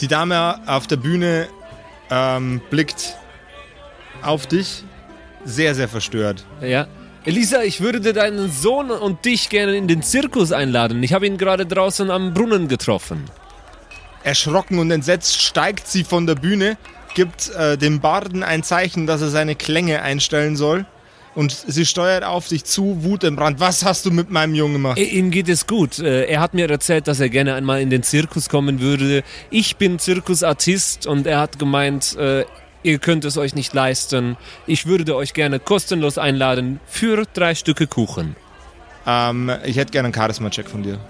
Die Dame auf der Bühne ähm, blickt auf dich, sehr, sehr verstört. Ja. Elisa, ich würde deinen Sohn und dich gerne in den Zirkus einladen. Ich habe ihn gerade draußen am Brunnen getroffen. Erschrocken und entsetzt steigt sie von der Bühne, gibt äh, dem Barden ein Zeichen, dass er seine Klänge einstellen soll. Und sie steuert auf dich zu, Wut im Brand. Was hast du mit meinem Jungen gemacht? Ihm geht es gut. Äh, Er hat mir erzählt, dass er gerne einmal in den Zirkus kommen würde. Ich bin Zirkusartist und er hat gemeint, äh, ihr könnt es euch nicht leisten. Ich würde euch gerne kostenlos einladen für drei Stücke Kuchen. Ähm, ich hätte gerne einen Charisma-Check von dir.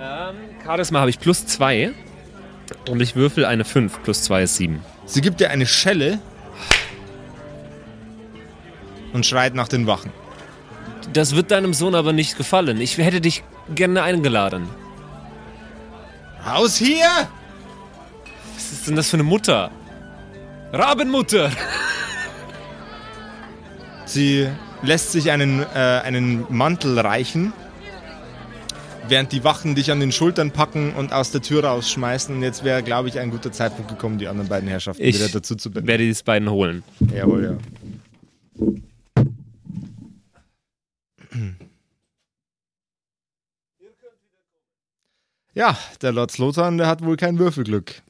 Ähm, Charisma habe ich plus zwei. Und ich würfel eine 5. Plus 2 ist 7. Sie gibt dir eine Schelle und schreit nach den Wachen. Das wird deinem Sohn aber nicht gefallen. Ich hätte dich gerne eingeladen. Raus hier! Was ist denn das für eine Mutter? Rabenmutter! Sie lässt sich einen, äh, einen Mantel reichen, während die Wachen dich an den Schultern packen und aus der Tür rausschmeißen. Und jetzt wäre, glaube ich, ein guter Zeitpunkt gekommen, die anderen beiden Herrschaften Ich wieder dazu zu binden. Werde die beiden holen. Jawohl, ja. Ja, der Lord Slotan, der hat wohl kein Würfelglück.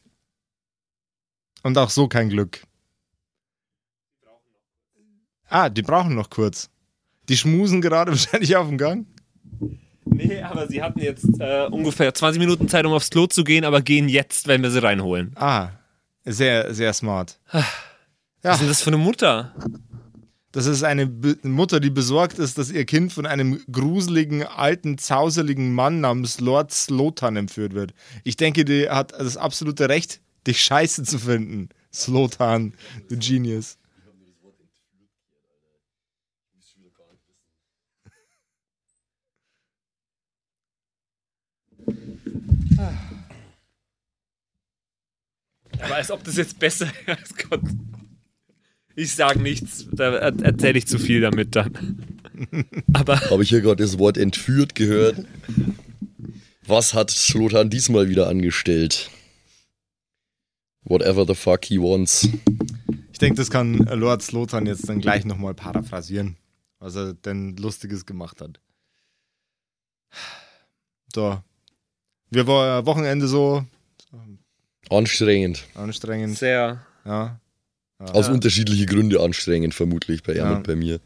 Und auch so kein Glück. Ah, die brauchen noch kurz. Die schmusen gerade <laughs> wahrscheinlich auf dem Gang. Nee, aber sie hatten jetzt äh, ungefähr 20 Minuten Zeit, um aufs Klo zu gehen, aber gehen jetzt, wenn wir sie reinholen. Ah, sehr, sehr smart. Was ist denn das für eine Mutter? Das ist eine Be Mutter, die besorgt ist, dass ihr Kind von einem gruseligen, alten, zauseligen Mann namens Lord Slotan entführt wird. Ich denke, die hat das absolute Recht, dich scheiße zu finden. Slotan, the genius. Aber als ob das jetzt besser <laughs> ist. Gott. Ich sag nichts, da er- erzähle ich zu viel damit dann. <laughs> Aber Habe ich hier gerade das Wort entführt gehört? Was hat Slotan diesmal wieder angestellt? Whatever the fuck he wants. Ich denke, das kann Lord Slotan jetzt dann gleich nochmal paraphrasieren, was er denn Lustiges gemacht hat. So. Wir war Wochenende so Anstrengend. anstrengend. sehr. Ja. Aus unterschiedlichen Gründen anstrengend, vermutlich bei ihm Ja. und bei mir.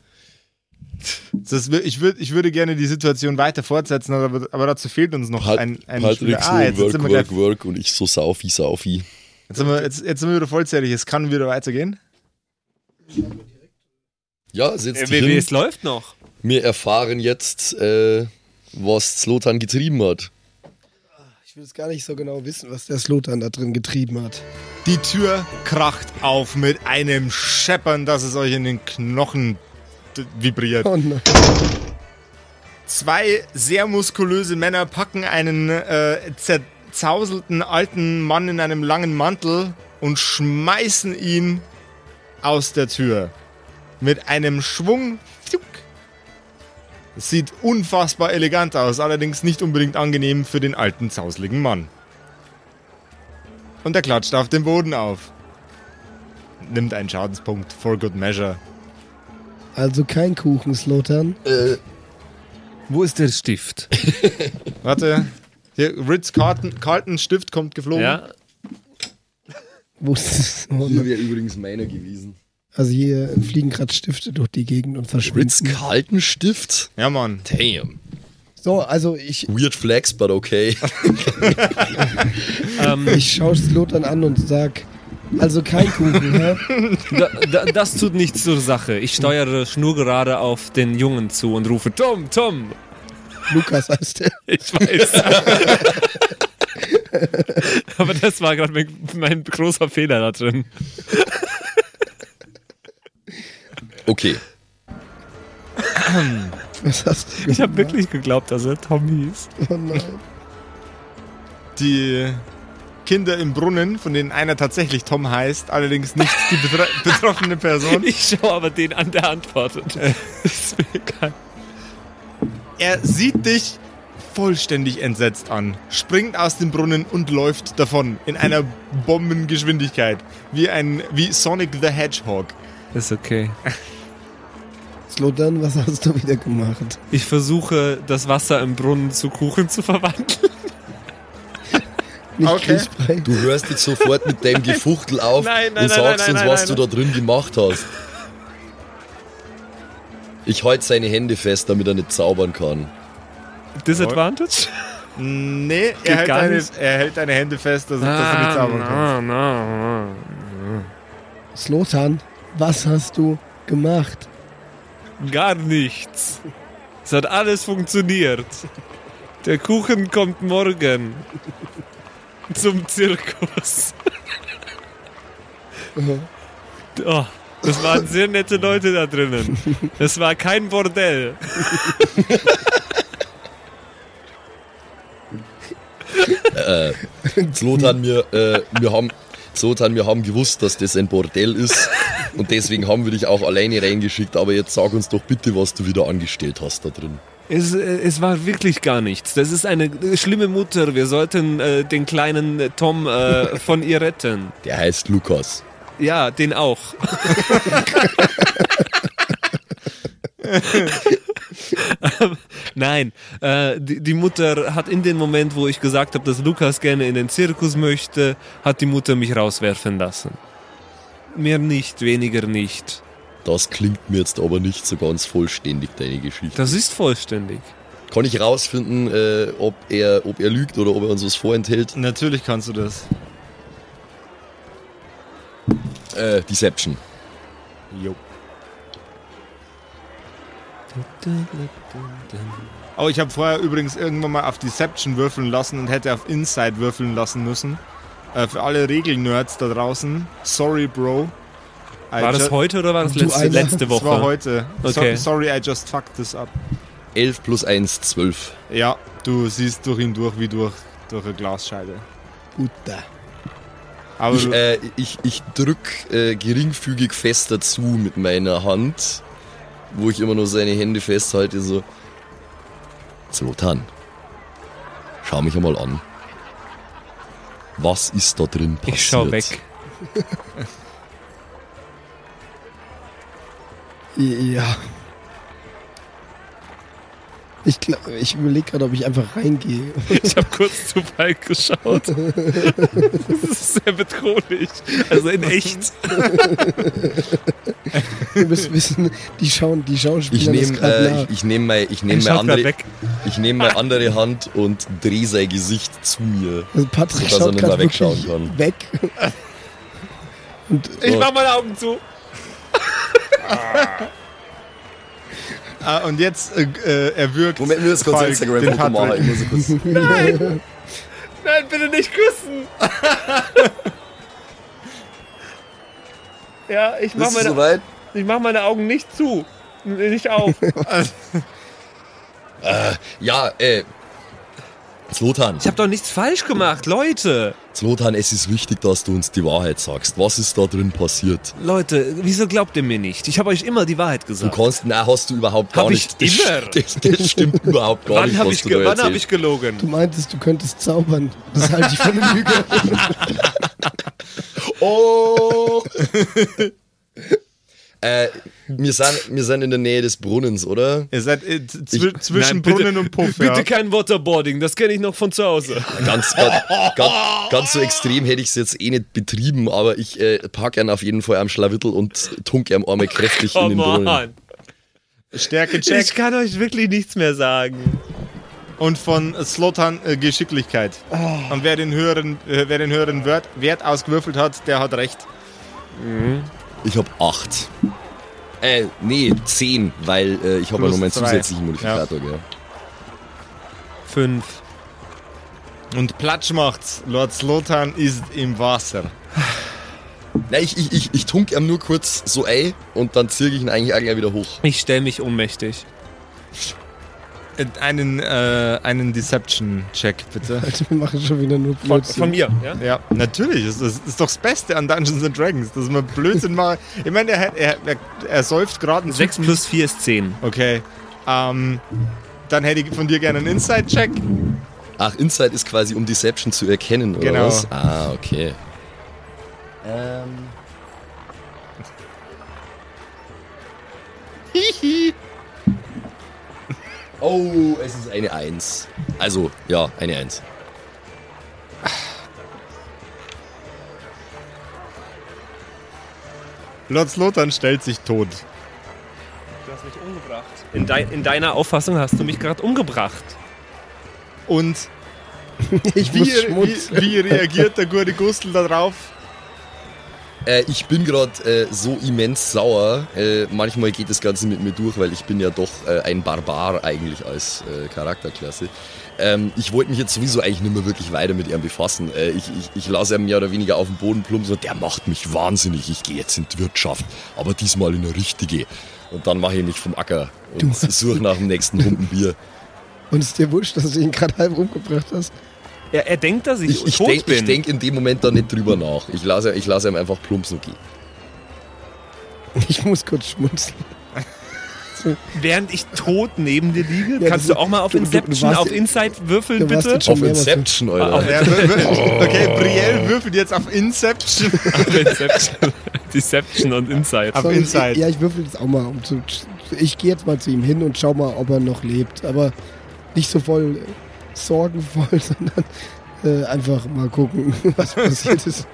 Das, ich, würd, ich würde gerne die Situation weiter fortsetzen, aber, aber dazu fehlt uns noch Halt, ein, ein Patrick Spieler. so Ah, jetzt, jetzt, work, wir work, gleich, work und ich so saufi, saufi. jetzt, sind wir, jetzt, jetzt sind wir wieder vollzählig. Es kann wieder weitergehen. Ja, Wie, wie hin. es läuft noch. Wir erfahren jetzt, äh, was Slotan getrieben hat. Ich will es gar nicht so genau wissen, was der Slotan da drin getrieben hat. Die Tür kracht auf mit einem Scheppern, dass es euch in den Knochen vibriert. Oh nein. Zwei sehr muskulöse Männer packen einen äh, zerzauselten alten Mann in einem langen Mantel und schmeißen ihn aus der Tür. Mit einem Schwung. Es sieht unfassbar elegant aus, allerdings nicht unbedingt angenehm für den alten, zauseligen Mann. Und er klatscht auf den Boden auf. Nimmt einen Schadenspunkt for good measure. Also kein Kuchen, Slotan. Wo ist der Stift? <laughs> Warte. Hier, Ritz Carlton, Carlton Stift kommt geflogen. Ja, Wo ist oh Hier wäre übrigens meiner gewesen. Also hier fliegen gerade Stifte durch die Gegend und verschwinden. Ritz-Carlton-Stift? Ja, Mann. Damn. So, also ich, Weird flex, but okay. <laughs> ähm, ich schaue Slotan an und sag, also kein Kuchen, hä? <laughs> da, da, das tut nichts zur Sache. Ich steuere schnurgerade auf den Jungen zu und rufe Tom, Tom. Lukas heißt der. <laughs> Ich weiß. Aber das war gerade mein, mein großer Fehler da drin. Okay. Was hast du Ich habe wirklich geglaubt, dass er Tom hieß. Oh nein. Die Kinder im Brunnen, von denen einer tatsächlich Tom heißt, allerdings nicht die betro <laughs> betroffene Person. Ich schaue aber den an, der antwortet. Das ist mir egal. Er sieht dich vollständig entsetzt an, springt aus dem Brunnen und läuft davon in einer Bombengeschwindigkeit, wie ein wie Sonic the Hedgehog. Ist okay. <laughs> Slotan, was hast du wieder gemacht? Ich versuche, das Wasser im Brunnen zu Kuchen zu verwandeln. Nicht Okay. Du hörst jetzt sofort mit deinem Gefuchtel auf Nein, nein, und nein, sagst nein, uns, nein, was nein, du da drin gemacht hast. Ich halte seine Hände fest, damit er nicht zaubern kann. Disadvantage? Nee, Geht er hält, gar deine, nicht. er hält deine Hände fest, dass, dass du nicht zaubern kannst. na, na. Slotan, was hast du gemacht? Gar nichts. Es hat alles funktioniert. Der Kuchen kommt morgen. Zum Zirkus. <laughs> Oh, das waren sehr nette Leute da drinnen. Es war kein Bordell. Slotan, wir, äh, wir haben, Slotan, wir haben gewusst, dass das ein Bordell ist und deswegen haben wir dich auch alleine reingeschickt, aber jetzt sag uns doch bitte, was du wieder angestellt hast da drin. Es, äh, es war wirklich gar nichts. Das ist eine äh, schlimme Mutter. Wir sollten äh, den kleinen äh, Tom äh, von ihr retten. Der heißt Lukas. Ja, den auch. Nein, äh, die, die Mutter hat in dem Moment, wo ich gesagt habe, dass Lukas gerne in den Zirkus möchte, hat die Mutter mich rauswerfen lassen. Mehr nicht, weniger nicht. Das klingt mir jetzt aber nicht so ganz vollständig, deine Geschichte. Das ist vollständig. Kann ich rausfinden, äh, ob, er, ob er lügt oder ob er uns was vorenthält? Natürlich kannst du das. Äh, Deception. Jo. Aber ich habe vorher übrigens irgendwann mal auf Deception würfeln lassen und hätte auf Insight würfeln lassen müssen. Äh, für alle Regelnerds da draußen, sorry, Bro. I War das heute oder war das letzte, letzte Das Woche? war heute. Okay. So, sorry, I just fucked this up. 11 plus 1, 12. Ja, du siehst durch ihn durch wie durch, durch eine Glasscheibe. Guter. Aber Ich, äh, ich, ich drück äh, geringfügig fester zu mit meiner Hand, wo ich immer nur seine Hände festhalte, so. Zlotan, schau mich einmal an. Was ist da drin passiert? Ich schau weg. <laughs> Ja. Ich, glaub, ich überlege gerade, ob ich einfach reingehe. Ich habe kurz zu Falk geschaut. Das ist sehr bedrohlich. Also in echt. Ihr müsst wissen, die schauen, die Ich Schauspieler das nehme gerade äh, nach. ich, ich nehm ich nehm grad andere, weg. ich nehm meine andere Hand und drehe sein Gesicht zu mir. Also Patrick sodass er schaut nicht mehr wegschauen kann. weg. Und Ich mach meine Augen zu. <laughs> ah, und jetzt äh, äh, erwürgt Moment, wir müssen kurz Falk Instagram-Foto den. Patrick. Ich muss kurz. <laughs> Nein, bitte nicht küssen. ja, ich mach, Bist meine, soweit? ich mach meine Augen nicht zu. Nicht auf. <laughs> Ja, äh. Zlotan, Ich habe doch nichts falsch gemacht, Leute. Zlotan, es ist wichtig, dass du uns die Wahrheit sagst. Was ist da drin passiert? Leute, wieso glaubt ihr mir nicht? Ich habe euch immer die Wahrheit Du gesagt. kannst, nein, hast du überhaupt gar Hab ich nicht. Das- immer. Das, das stimmt <laughs> überhaupt gar wann nicht, habe was ich, du wann hab erzählst. ich gelogen? du meintest, du könntest zaubern. Das halte ich für eine <laughs> Lüge. Oh! <laughs> äh, wir, sind, wir sind in der Nähe des Brunnens, oder? Ihr seid äh, zw Ich- zwischen Nein, bitte- Brunnen und Puff, Bitte ja. kein Waterboarding, das kenne ich noch von zu Hause. Ganz, ganz, ganz, ganz so extrem hätte ich es jetzt eh nicht betrieben, aber ich äh, pack ihn auf jeden Fall am Schlawittel und tunk ihm einmal kräftig in den Come Brunnen. on. Stärke Ich Check kann euch wirklich nichts mehr sagen. und von Slotan äh, Geschicklichkeit. Und wer den höheren, äh, wer den höheren Wert, Wert ausgewürfelt hat, der hat recht. Ich habe acht. Äh, nee, zehn, weil äh, ich habe ja noch meinen zwei. zusätzlichen Modifikator, gell. Fünf. Und Platsch macht's. Lord Slotan ist im Wasser. Nein, ich, ich, ich, ich tunk ihm nur kurz so ein und dann zirke ich ihn eigentlich auch gleich wieder hoch. Ich stelle mich ohnmächtig. Äh, Einen, äh, einen Deception-Check, bitte. <laughs> Alter, wir machen schon wieder nur Von, Blödsinn. von mir, ja? Ja, natürlich. Das ist, das ist doch das Beste an Dungeons and Dragons, dass man Blödsinn macht. Ich meine, er, er, er, er säuft gerade einen 6 plus 4 ist 10. Okay. Ähm, dann hätte ich von dir gerne einen Inside-Check. Ach, Insight ist quasi, um Deception zu erkennen, oder Genau. was? Ah, okay. Ähm. Oh, es ist eine Eins. Also, ja, eine Eins. Lord Slotan stellt sich tot. Du hast mich umgebracht. In, dei in deiner Auffassung hast du mich gerade umgebracht. Und <laughs> ich wie, muss wie, wie reagiert der gute Gustl darauf? Äh, ich bin gerade äh, so immens sauer. Äh, manchmal geht das Ganze mit mir durch, weil ich bin ja doch äh, ein Barbar eigentlich als äh, Charakterklasse. Ähm, ich wollte mich jetzt sowieso eigentlich nicht mehr wirklich weiter mit ihm befassen. Äh, ich, ich, ich lasse ihn mehr oder weniger auf den Boden plumpsen und der macht mich wahnsinnig. Ich gehe jetzt in die Wirtschaft, aber diesmal in eine richtige. Und dann mache ich mich vom Acker und suche nach dem nächsten Humpen Bier. Und ist dir wurscht, dass du ihn gerade halb umgebracht hast. Er, er denkt, dass ich, Ich, ich tot denke bin. denk in dem Moment da nicht drüber nach. Ich lasse, ich lasse ihm einfach plumpsen und gehe. Ich muss kurz schmunzeln. Während ich tot neben dir liege, Ja, kannst du auch mal auf du- du- du Inception, warst- auf Insight würfeln, du bitte? jetzt Auf Inception, Alter. auf- Ja, wür- wür- okay, Brielle würfelt jetzt auf Inception. <laughs> Auf Inception. <laughs> Deception und Insight. Auf Sorry, Inside. Ja, ich würfel das auch mal. Um zu, ich gehe jetzt mal zu ihm hin und schau mal, ob er noch lebt. Aber nicht so voll sorgenvoll, <laughs> sondern äh, einfach mal gucken, <laughs> was passiert ist.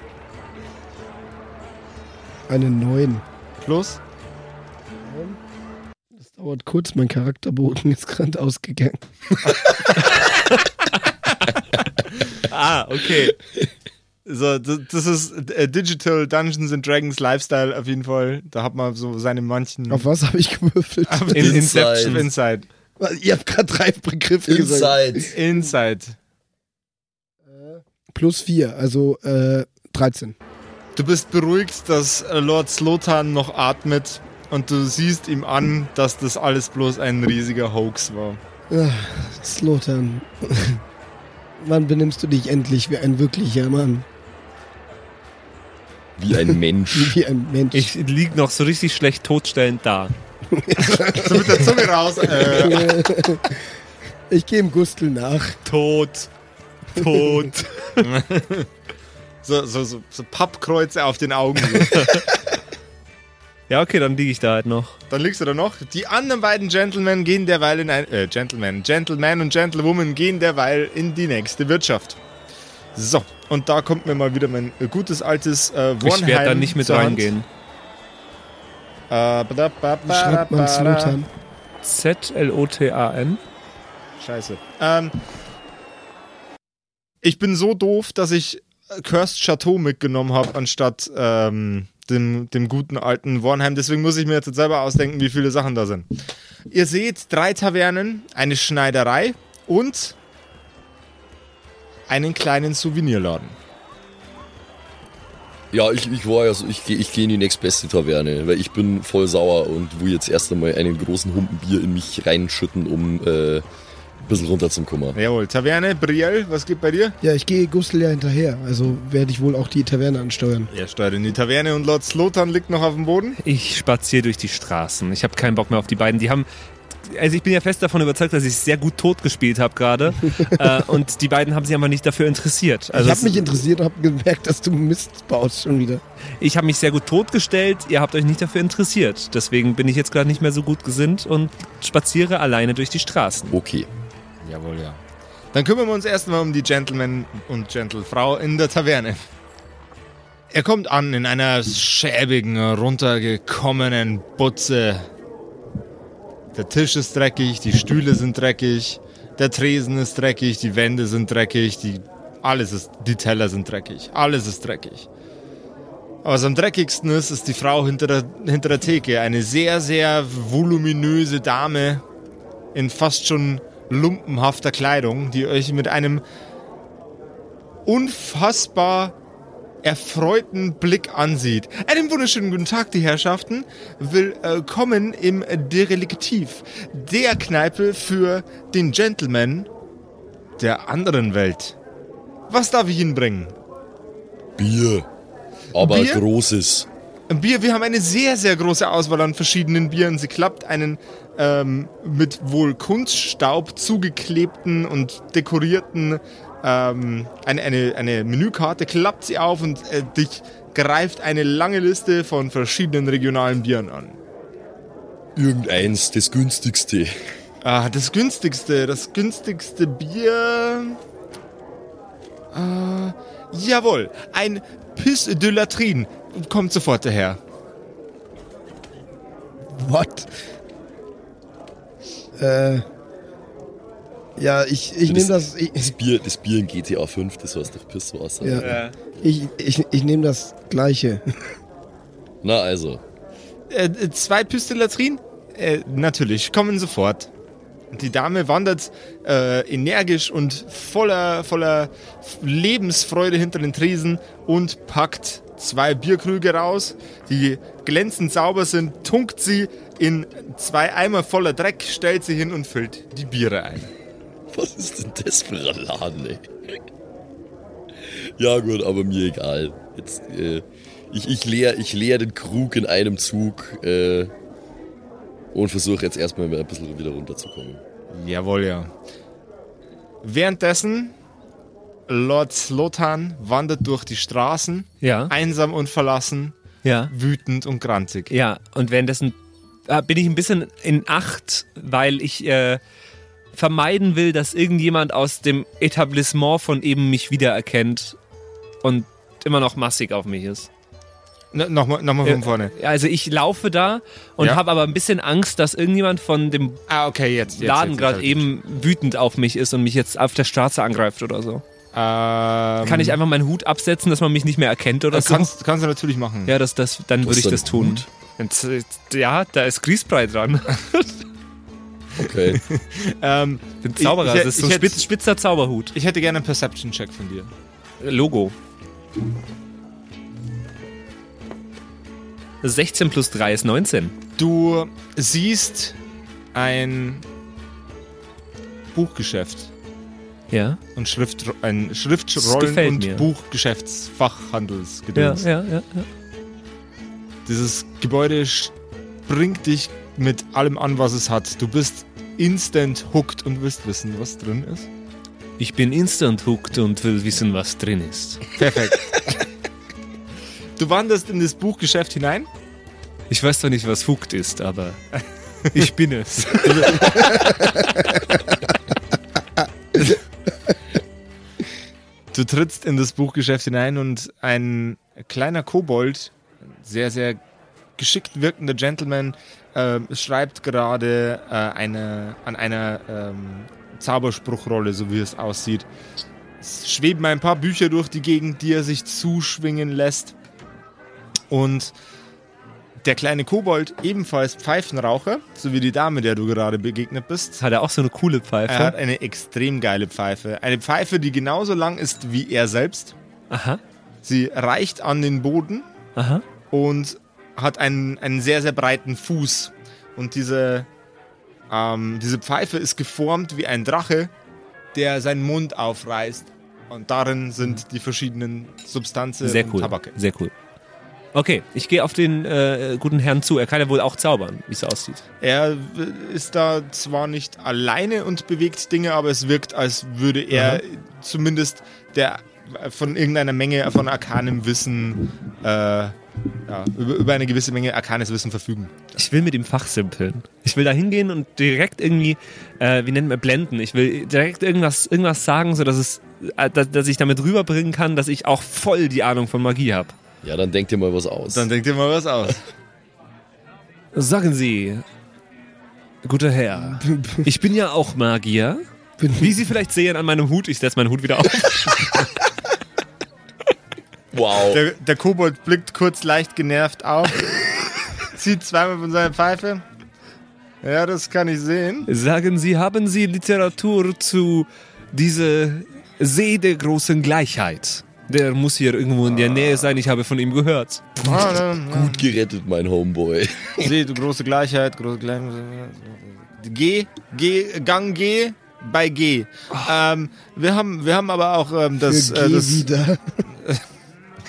Eine 9. Plus? Das dauert kurz, mein Charakterbogen ist gerade ausgegangen. <laughs> Ah, okay. So, das, das ist äh, Digital Dungeons and Dragons Lifestyle auf jeden Fall. Da hat man so seine manchen. Auf was habe ich gewürfelt? Auf In Inside. Inception. Inside. Ihr habt gerade drei Begriffe gesagt. Inside. Inside. Plus 4, also äh, 13. Du bist beruhigt, dass äh, Lord Slotan noch atmet und du siehst ihm an, dass das alles bloß ein riesiger Hoax war. Ah, Slotan. <laughs> Wann benimmst du dich endlich wie ein wirklicher Mann? Wie ein <laughs> Mensch. Wie ein Mensch. Ich lieg noch so richtig schlecht totstellend da. <laughs> So mit der Zunge raus. Äh, ich gehe im Gustel nach. Tot. Tot. <laughs> so, so, so, so Pappkreuze auf den Augen. <laughs> ja, okay, dann liege ich da halt noch. Dann liegst du da noch. Die anderen beiden Gentlemen gehen derweil in ein. Äh, Gentlemen. Gentleman und Gentlewoman gehen derweil in die nächste Wirtschaft. So, und da kommt mir mal wieder mein gutes altes äh, Warnheim Ich werde da nicht mit zur Hand. Wie ba, schreibt man. Slotan? Z-L-O-T-A-N. Scheiße. Ähm, ich bin so doof, dass ich äh, Cursed Chateau mitgenommen habe, anstatt ähm, dem, dem guten alten Warnheim. Deswegen muss ich mir jetzt selber ausdenken, wie viele Sachen da sind. Ihr seht drei Tavernen, eine Schneiderei und einen kleinen Souvenirladen. Ja, ich, ich war ja so, ich gehe ich geh in die nächstbeste Taverne, weil ich bin voll sauer und will jetzt erst einmal einen großen Humpen Bier in mich reinschütten, um äh, ein bisschen runterzukommen. Jawohl, Taverne, Brielle, was geht bei dir? Ja, ich gehe Gustel ja hinterher. Also werde ich wohl auch die Taverne ansteuern. Er steuert in die Taverne und Lord Slotan liegt noch auf dem Boden. Ich spaziere durch die Straßen. Ich habe keinen Bock mehr auf die beiden. Die haben also ich bin ja fest davon überzeugt, dass ich sehr gut tot gespielt habe gerade. <laughs> äh, und die beiden haben sich aber nicht dafür interessiert. Also ich habe mich interessiert und habe gemerkt, dass du Mist baust schon wieder. ich habe mich sehr gut totgestellt, ihr habt euch nicht dafür interessiert. Deswegen bin ich jetzt gerade nicht mehr so gut gesinnt und spaziere alleine durch die Straßen. Okay. Jawohl, ja. Dann kümmern wir uns erstmal um die Gentleman und Gentlefrau in der Taverne. Er kommt an in einer schäbigen, runtergekommenen Butze. Der Tisch ist dreckig, die Stühle sind dreckig, der Tresen ist dreckig, die Wände sind dreckig, die, alles ist, die Teller sind dreckig, alles ist dreckig. Aber was am dreckigsten ist, ist die Frau hinter der, hinter der Theke. Eine sehr, sehr voluminöse Dame in fast schon lumpenhafter Kleidung, die euch mit einem unfassbar erfreuten Blick ansieht. Einen wunderschönen guten Tag, die Herrschaften. Willkommen im Dereliktiv, der Kneipe für den Gentleman der anderen Welt. Was darf ich Ihnen bringen? Bier. Aber Bier? großes. Bier, wir haben eine sehr, sehr große Auswahl an verschiedenen Bieren. Sie klappt einen ähm, mit wohl Kunststaub zugeklebten und dekorierten ähm, eine, eine, eine Menükarte, klappt sie auf und äh, dich greift eine lange Liste von verschiedenen regionalen Bieren an. Irgendeins, das günstigste. Ah, das günstigste, das günstigste Bier. Äh, jawohl, ein Piss de Latrine. Kommt sofort daher. What? Äh. Ja, ich, ich nehme das. Ich, Das Bier, das Bier in GTA 5, das heißt doch Pisswasser. ja. ich, ich, ich nehme das Gleiche. <laughs> Na also. Äh, äh, zwei Pistelatrin? Äh, natürlich, kommen sofort. Die Dame wandert äh, energisch und voller, voller Lebensfreude hinter den Tresen und packt zwei Bierkrüge raus, die glänzend sauber sind, tunkt sie in zwei Eimer voller Dreck, stellt sie hin und füllt die Biere ein. Was ist denn das für ein Laden, ey? Ja gut, aber mir egal. Jetzt, äh, ich, ich leer, ich leer den Krug in einem Zug äh, und versuche jetzt erstmal ein bisschen wieder runterzukommen. Jawohl, ja. Währenddessen, Lord Slotan wandert durch die Straßen, Ja. einsam und verlassen, Ja. wütend und grantig. Ja, und währenddessen äh, bin ich ein bisschen in Acht, weil ich äh, vermeiden will, dass irgendjemand aus dem Etablissement von eben mich wiedererkennt und immer noch massig auf mich ist. No, Nochmal noch mal von vorne. Also ich laufe da und Ja. habe aber ein bisschen Angst, dass irgendjemand von dem Ah, okay, jetzt. jetzt Laden gerade eben wütend auf mich ist und mich jetzt auf der Straße angreift oder so. Ähm, Kann ich einfach meinen Hut absetzen, dass man mich nicht mehr erkennt oder das so? kannst, kannst du natürlich machen. Ja, das, das, dann würde ich das tun. Äh, Ja, da ist Grießbrei dran. <laughs> Okay. <laughs> Ähm, bin Zauberer, Ich- ich- das ist so ein hätte- spitz, spitzer Zauberhut. ich hätte gerne einen Perception-Check von dir. Logo. 16 plus 3 ist 19. Du siehst ein Buchgeschäft. Ja. Und Schrift, ein Schriftrollen- und mir. Buchgeschäftsfachhandelsgedöns. Ja, ja, ja. ja. Dieses Gebäude bringt dich mit allem an, was es hat. Du bist instant hooked und willst wissen, was drin ist. Ich bin instant hooked und will wissen, was drin ist. Perfekt. <laughs> du wanderst in das Buchgeschäft hinein. Ich weiß zwar nicht, was hooked ist, aber ich bin es. Du trittst in das Buchgeschäft hinein und ein kleiner Kobold, sehr, sehr geschickt wirkender Gentleman, äh, schreibt gerade äh, eine, an einer ähm, Zauberspruchrolle, so wie es aussieht. Es schweben ein paar Bücher durch die Gegend, die er sich zuschwingen lässt. Und der kleine Kobold, ebenfalls Pfeifenraucher, so wie die Dame, der du gerade begegnet bist, Hat er auch so eine coole er Pfeife? hat eine extrem geile Pfeife. Eine Pfeife, die genauso lang ist wie er selbst. Aha, Sie reicht an den Boden aha. und hat einen, einen sehr, sehr breiten Fuß. Und diese, ähm, diese Pfeife ist geformt wie ein Drache, der seinen Mund aufreißt. Und darin sind die verschiedenen Substanzen Sehr und cool. Tabake. Sehr cool. Okay, ich gehe auf den äh, guten Herrn zu. Er kann ja wohl auch zaubern, wie es aussieht. Er ist da zwar nicht alleine und bewegt Dinge, aber es wirkt, als würde er zumindest der von irgendeiner Menge von arkanem Wissen äh, ja, über, über eine gewisse Menge arkanes Wissen verfügen. Ich will mit ihm fachsimpeln. Ich will da hingehen und direkt irgendwie, äh, wie nennen wir, blenden. Ich will direkt irgendwas, irgendwas sagen, sodass es, äh, dass, dass ich damit rüberbringen kann, dass ich auch voll die Ahnung von Magie habe. Ja, dann denk dir mal was aus. Dann denkt ihr mal was aus. <laughs> Sagen Sie, guter Herr, <laughs> ich bin ja auch Magier. Wie Sie vielleicht sehen an meinem Hut, ich setze meinen Hut wieder auf. <laughs> wow. Der, der Kobold blickt kurz leicht genervt auf, <laughs> zieht zweimal von seiner Pfeife. Ja, das kann ich sehen. Sagen Sie, haben Sie Literatur zu diese See der großen Gleichheit? Der muss hier irgendwo in der Nähe sein, ich habe von ihm gehört. Ah, Gut gerettet, mein Homeboy. <laughs> Sehe du große Gleichheit, große Gleichheit. G, G, Gang G bei G. Ähm, wir haben, wir haben aber auch ähm, das, Für äh, geh das wieder. <laughs>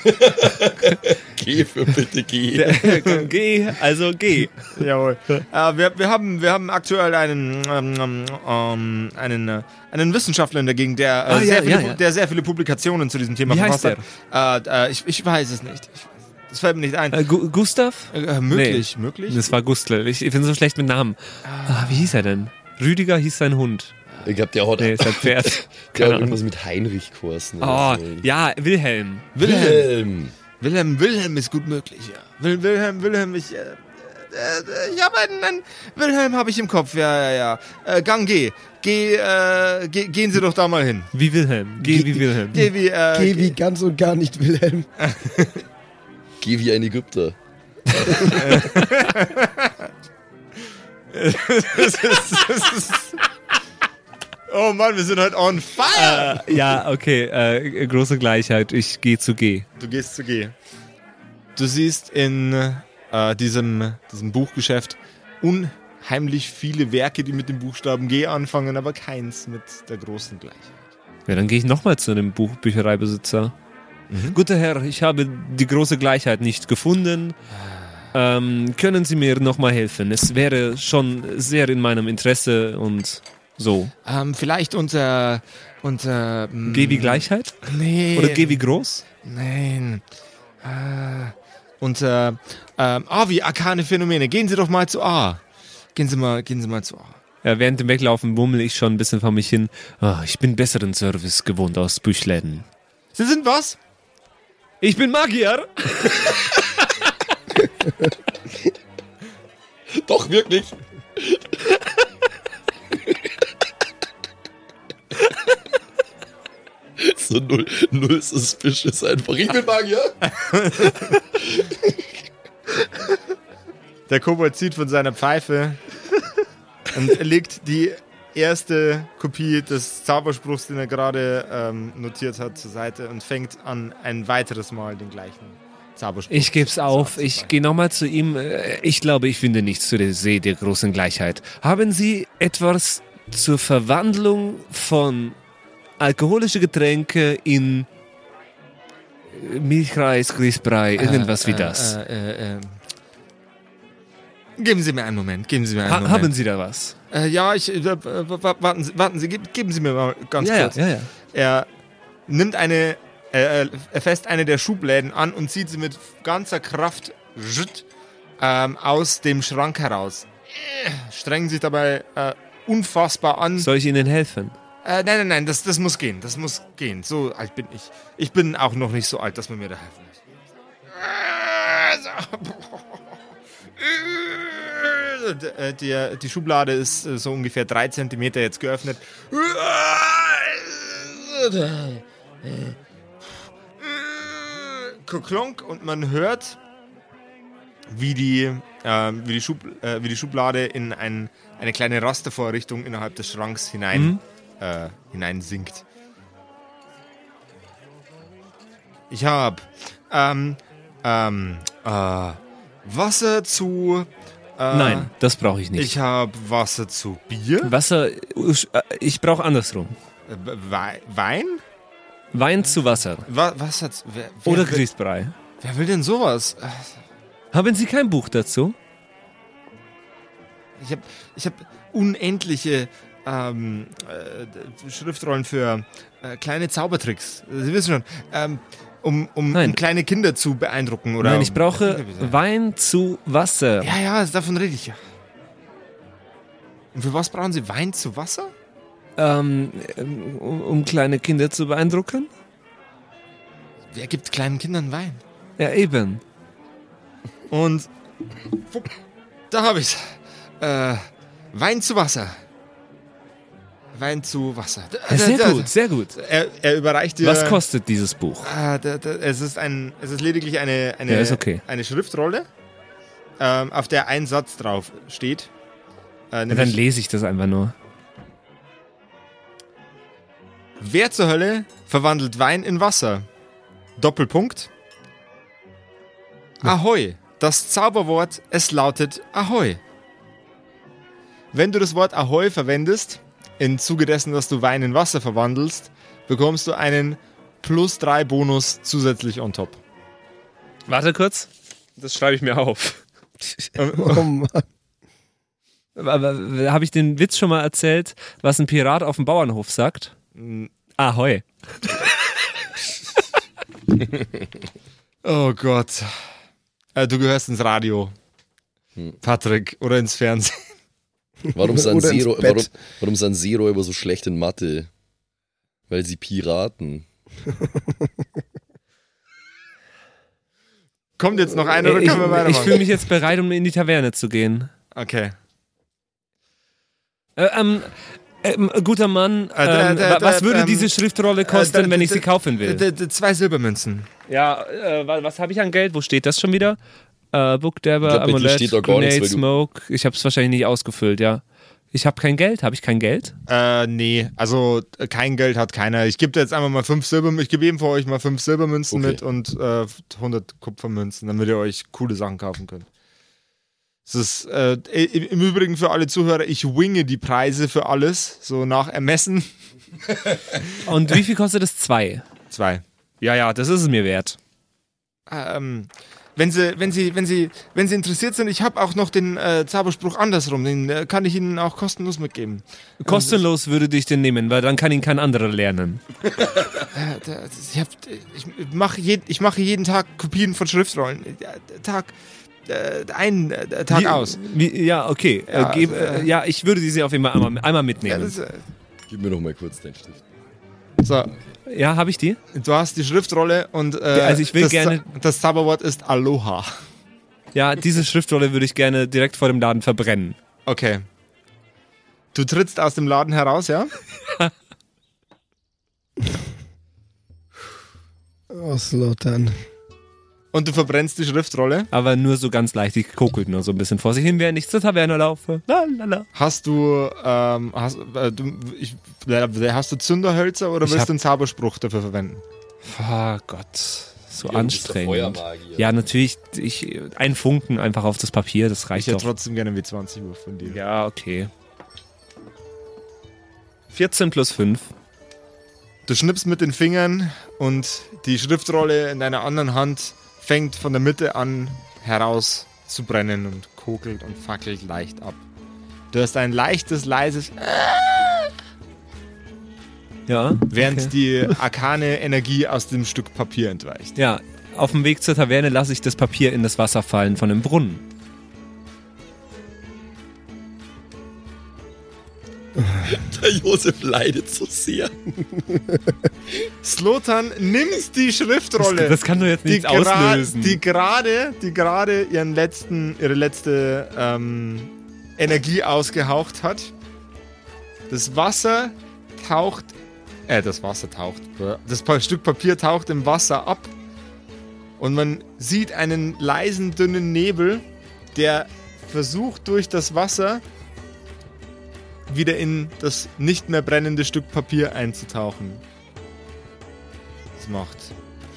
<laughs> Geh für bitte geh. <laughs> geh, also geh. Jawohl. Äh, wir, wir, haben, wir haben aktuell einen, ähm, ähm, einen, äh, einen Wissenschaftler in der Gegend, der, äh, Ah, ja, sehr viele, ja, ja. der sehr viele Publikationen zu diesem Thema Wie heißt verfasst hat. Äh, äh, ich, ich weiß es nicht. Ich, das fällt mir nicht ein. Äh, Gu Gustav? Äh, möglich, möglich. Das war Gustl. Ich, ich bin so schlecht mit Namen. Ah, wie hieß er denn? Rüdiger hieß sein Hund. Ich glaub, der hat, Nee, sein Pferd. der hat irgendwas mit Heinrich geheißen. Oh, so. ja, Wilhelm. Wilhelm. Wilhelm, Wilhelm ist gut möglich, ja. Wil, Wilhelm, Wilhelm, ich, äh, äh, ich habe einen, einen, Wilhelm habe ich im Kopf, ja, ja, ja. Äh, Gang G. Geh, äh, ge, gehen Sie doch da mal hin. Wie Wilhelm. Geh wie Wilhelm. Geh wie, äh, Geh wie ganz und gar nicht Wilhelm. Geh wie ein Ägypter. Oh Mann, wir sind heute on fire. Äh, ja, okay. Äh, große Gleichheit. Ich gehe zu G. Du gehst zu G. Du siehst in äh, diesem, diesem Buchgeschäft unheimlich viele Werke, die mit dem Buchstaben G anfangen, aber keins mit der großen Gleichheit. Ja, dann gehe ich nochmal zu einem Buch Büchereibesitzer. Guter Herr, ich habe die große Gleichheit nicht gefunden. Ähm, können Sie mir nochmal helfen? Es wäre schon sehr in meinem Interesse und so. Ähm, vielleicht unter. unter. mm, G wie Gleichheit? Nee. Oder G wie groß? Nein. Äh, unter. Ähm, A wie arkane Phänomene. Gehen Sie doch mal zu A. Gehen Sie mal, gehen Sie mal zu A. Ja, während dem Weglaufen bummel ich schon ein bisschen vor mich hin. Ah, ich bin besseren Service gewohnt aus Büchläden. Sie sind was? Ich bin Magier! <laughs> Doch, wirklich. So null, null suspicious einfach. Ich bin Magier. Der Kobold zieht von seiner Pfeife und legt die erste Kopie des Zauberspruchs, den er gerade ähm, notiert hat, zur Seite und fängt an, ein weiteres Mal den gleichen Zauberspruch. Ich geb's zu auf. Ich gehe nochmal zu ihm. Äh, Ich glaube, ich finde nichts zu der See der großen Gleichheit. Haben Sie etwas zur Verwandlung von alkoholische Getränke in äh, Milchreis, Grießbrei, irgendwas Äh, wie das? Äh, äh, äh, Geben Sie mir einen Moment, geben Sie mir einen ha Moment. haben Sie da was? Äh, ja, ich, äh, äh, wa- warten Sie, warten Sie, geb- geben Sie mir mal ganz ja, kurz. ja, ja. Er nimmt eine, äh, er fässt eine der Schubläden an und zieht sie mit ganzer Kraft ähm, aus dem Schrank heraus. Äh, Strengen sich dabei äh, unfassbar an. Soll ich Ihnen helfen? Äh, nein, nein, nein, das, das muss gehen, das muss gehen. So alt bin ich. Ich bin auch noch nicht so alt, dass man mir da helfen muss. Äh, Die, die Schublade ist äh, so ungefähr drei Zentimeter jetzt geöffnet. Klonk und man hört, wie die, äh, wie die, Schub, äh, wie die Schublade in ein, eine kleine Rastervorrichtung innerhalb des Schranks hinein, Mhm. Äh, hinein sinkt. Ich habe ähm, ähm, äh, Wasser zu. Äh, Nein, das brauche ich nicht. Ich habe Wasser zu Bier. Wasser, äh, ich brauche andersrum. Äh, Wei- Wein? Wein zu Wasser. Wa Wasser zu. Wer, wer, Oder Grießbrei. Wer will denn sowas? Haben Sie kein Buch dazu? Ich habe ich hab unendliche ähm, äh, Schriftrollen für äh, kleine Zaubertricks. Sie wissen schon, ähm, um, um, um kleine Kinder zu beeindrucken. Oder Nein, ich brauche Ja, Wein zu Wasser. ja, davon rede ich ja. Und für was brauchen Sie Wein zu Wasser? Ähm, um, um kleine Kinder zu beeindrucken? Wer gibt kleinen Kindern Wein? Ja, eben. Und da habe ich's. Äh, Wein zu Wasser. Wein zu Wasser. Ja, sehr gut, sehr gut. Er, er überreicht dir. Was kostet dieses Buch? Ah, da, da, es ist ein, es ist lediglich eine, eine, Ja, ist okay. eine Schriftrolle, ähm, auf der ein Satz drauf steht. Äh, Ja, dann lese ich das einfach nur. Wer zur Hölle verwandelt Wein in Wasser? Doppelpunkt. Ahoi. Das Zauberwort, es lautet Ahoi. Wenn du das Wort Ahoi verwendest, im Zuge dessen, dass du Wein in Wasser verwandelst, bekommst du einen plus 3 Bonus zusätzlich on top. Warte kurz. Das schreibe ich mir auf. Oh Mann. Aber habe ich den Witz schon mal erzählt, was ein Pirat auf dem Bauernhof sagt? Ahoi. Oh Gott. Äh, du gehörst ins Radio. Patrick, oder ins Fernsehen. Warum <laughs> Seero, Bett. warum, warum sind Seeräuber so schlecht in Mathe? Weil sie Piraten. <laughs> Kommt jetzt noch einer oder ich können wir ich weitermachen? fühle mich jetzt bereit, um in die Taverne zu gehen. okay. Äh, ähm, ähm, guter Mann, Äh, ähm, wa- was würde ähm, diese Schriftrolle kosten, Äh, da- wenn ich sie kaufen will? Zwei Silbermünzen. Ja, äh, wa- was habe ich an Geld? Wo steht das schon wieder? Äh, Book Dabber, Amulett, nichts, Grenade, du- Smoke. Ich habe es wahrscheinlich nicht ausgefüllt, ja. Ich habe kein Geld. Habe ich kein Geld? Äh, nee, also äh, kein Geld hat keiner. Ich gebe dir jetzt einfach mal fünf Silber, ich gebe eben für euch mal fünf Silbermünzen Okay. mit und äh, 100 Kupfermünzen, damit ihr euch coole Sachen kaufen könnt. Das ist äh, i- im Übrigen für alle Zuhörer, ich winge die Preise für alles, so nach Ermessen. <laughs> Und wie viel kostet es? Zwei. Zwei. Ja, ja, das ist es mir wert. Ähm, wenn Sie, wenn Sie, wenn Sie, wenn Sie interessiert sind, ich habe auch noch den äh, Zauberspruch andersrum, den äh, kann ich Ihnen auch kostenlos mitgeben. Kostenlos würde ich den nehmen, weil dann kann ihn kein anderer lernen. <laughs> Äh, ich, hab, ich, mache je, ich mache jeden Tag Kopien von Schriftrollen. Äh, Tag äh, ein äh, Tag Wie- aus. Wie, ja, okay. Ja, äh, geb, also, äh, äh, ja, ich würde diese auf jeden Fall einmal, einmal Ja, mitnehmen. das, äh, Gib mir noch mal kurz deinen Stift. So, Ja, habe ich die? du hast die Schriftrolle und äh, also ich will das, gerne- das Zauberwort ist Aloha. Ja, diese Schriftrolle würde ich gerne direkt vor dem Laden verbrennen. Okay. Du trittst aus dem Laden heraus, ja? <laughs> Auslottern. Und du verbrennst die Schriftrolle. Aber nur so ganz leicht. Ich kokelt nur so ein bisschen vor sich hin, während ich zur Taverne laufe. Lalala. Hast du, ähm, hast, äh, du, ich, hast du Zünderhölzer oder Ich willst hab- du einen Zauberspruch dafür verwenden? Oh Gott, so der anstrengend. Ja, natürlich. Ich, ein Funken einfach auf das Papier, das Ich reicht hätte trotzdem gerne einen W20-Wurf von dir. Ja, okay. 14 plus 5. Du schnippst mit den Fingern und die Schriftrolle in deiner anderen Hand fängt von der Mitte an heraus zu brennen und kokelt und fackelt leicht ab. Du hast ein leichtes, leises, Ja. während okay. die arkane Energie aus dem Stück Papier entweicht. Ja, auf dem Weg zur Taverne lasse ich das Papier in das Wasser fallen von dem Brunnen. <laughs> Der Josef leidet so sehr. Slotan nimmt die Schriftrolle. Das kann doch jetzt gra- auslösen. Die gerade, die gerade ihren letzten, ihre letzte ähm, Energie ausgehaucht hat. Das Wasser taucht, äh, das Wasser taucht, das Stück Papier taucht im Wasser ab und man sieht einen leisen, dünnen Nebel, der versucht durch das Wasser wieder in das nicht mehr brennende Stück Papier einzutauchen. Es macht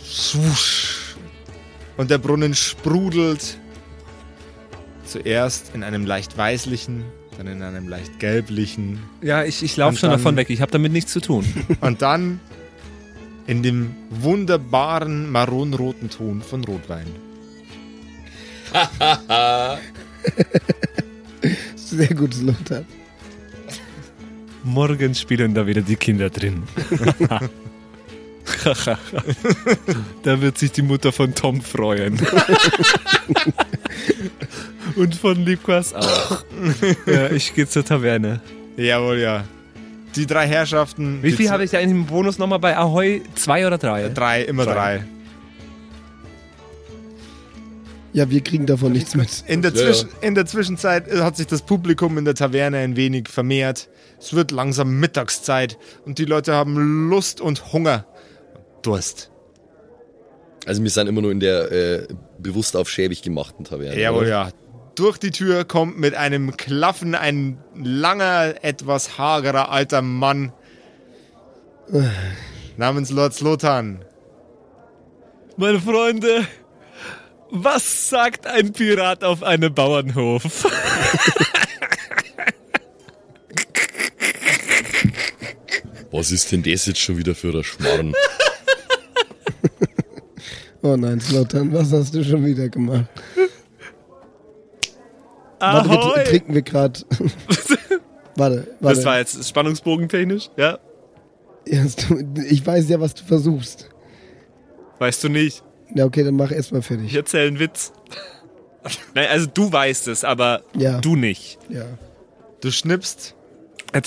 swoosh und der Brunnen sprudelt zuerst in einem leicht weißlichen, dann in einem leicht gelblichen ja, ich, ich laufe schon dann- davon weg. Ich habe damit nichts zu tun. <laughs> und dann in dem wunderbaren maronroten Ton von Rotwein. <laughs> Sehr gut, Slotan. Morgen spielen da wieder die Kinder drin. <laughs> da wird sich die Mutter von Tom freuen. <laughs> Und von Liebquas auch. <laughs> Ja, ich gehe zur Taverne. Jawohl, ja. Die drei Herrschaften. Wie viel habe ich da in dem Bonus nochmal bei Ahoy? Zwei oder drei? Drei, immer drei. Drei. Ja, wir kriegen davon nichts mit. In der, Zwischen, in der Zwischenzeit hat sich das Publikum in der Taverne ein wenig vermehrt. Es wird langsam Mittagszeit und die Leute haben Lust und Hunger. Durst. Also wir sind immer nur in der äh, bewusst auf schäbig gemachten Taverne. Jawohl, oder? ja. Durch die Tür kommt mit einem Klaffen ein langer, etwas hagerer alter Mann namens Lord Slotan. Meine Freunde, was sagt ein Pirat auf einem Bauernhof? Was ist denn das jetzt schon wieder für ein Schmarrn? Oh nein, Slotan, was hast du schon wieder gemacht? Warte, wir tr- trinken wir gerade. warte, <laughs> warte. Das war jetzt spannungsbogentechnisch, ja? Ich weiß ja, was du versuchst. Weißt du nicht. Ja, okay, dann mach erstmal Ich fertig. erzähle einen Witz. Nein, also du weißt es, aber Ja. du nicht. Ja. Du schnippst.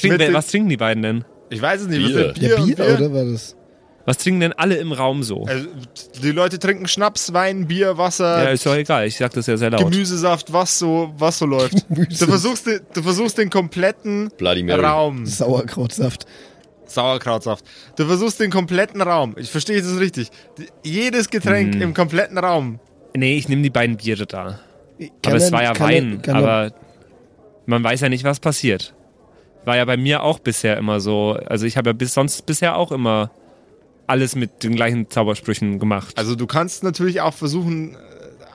Dem- was trinken die beiden denn? Ich weiß es nicht, was Bier. ist Ja, Bier, Bier, oder war das? Was trinken denn alle im Raum so? Also, die Leute trinken Schnaps, Wein, Bier, Wasser, ja, ist doch egal, ich sag das ja sehr laut. Gemüsesaft, was so, was so läuft. <laughs> Du versuchst, den- du versuchst den kompletten Bloody Mary. Raum. Sauerkrautsaft. Sauerkrautsaft. Du versuchst den kompletten Raum. Ich verstehe das richtig. Jedes Getränk Hm. im kompletten Raum. Nee, ich nehme die beiden Biere da. Kann aber es war ja Wein, er- kann er- aber man weiß ja nicht, was passiert. War ja bei mir auch bisher immer so. Also ich habe ja bis sonst bisher auch immer alles mit den gleichen Zaubersprüchen gemacht. Also du kannst natürlich auch versuchen, äh,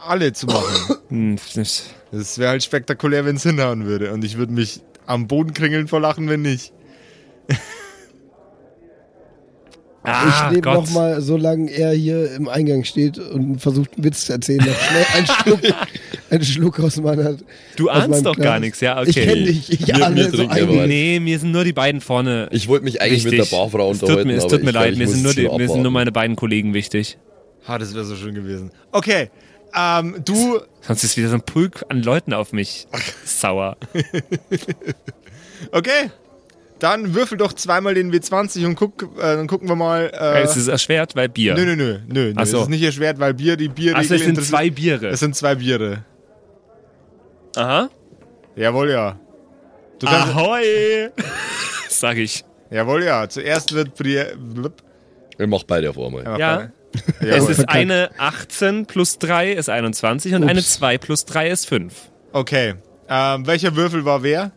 alle zu machen. <laughs> Hm, das- Das wäre halt spektakulär, wenn es hinhauen würde. Und ich würde mich am Boden kringeln vor Lachen, wenn nicht. <laughs> Ah, ich nehme nochmal, solange er hier im Eingang steht und versucht, einen Witz zu erzählen, noch schnell einen Schluck, <laughs> einen Schluck aus meiner. Du aus meinem ahnst doch Glas. gar nichts, ja, okay. Ich kenne dich, ich Wir- ahne wir so ein- aber- Nee, mir sind nur die beiden vorne. Ich wollte mich eigentlich wichtig. mit der Barfrau es tut unterhalten, mir, es tut mir glaub, leid, ich mir sind, nur die, mir sind nur meine beiden Kollegen wichtig. Ah, das wäre so schön gewesen. Okay. Ähm, du, Sonst ist wieder so ein Pulk an Leuten auf mich sauer. <laughs> okay. Dann würfel doch zweimal den W20 und guck, äh, dann gucken wir mal. Äh, es ist erschwert, weil Bier. nö, nö, nö, nö, so. Es ist nicht erschwert, weil Bier, die Bierregel Also es sind zwei Biere. Es sind zwei Biere. Aha. Jawohl, ja. Du kannst, Ahoi! <laughs> Sag ich. Jawohl, ja. Zuerst wird Bier. Blub. Ich mach beide auf einmal. Ja, Ja. Es Jawohl. ist eine 18 plus 3 ist 21 und eine 2 plus 3 ist 5. Okay. Ähm, welcher Würfel war wer?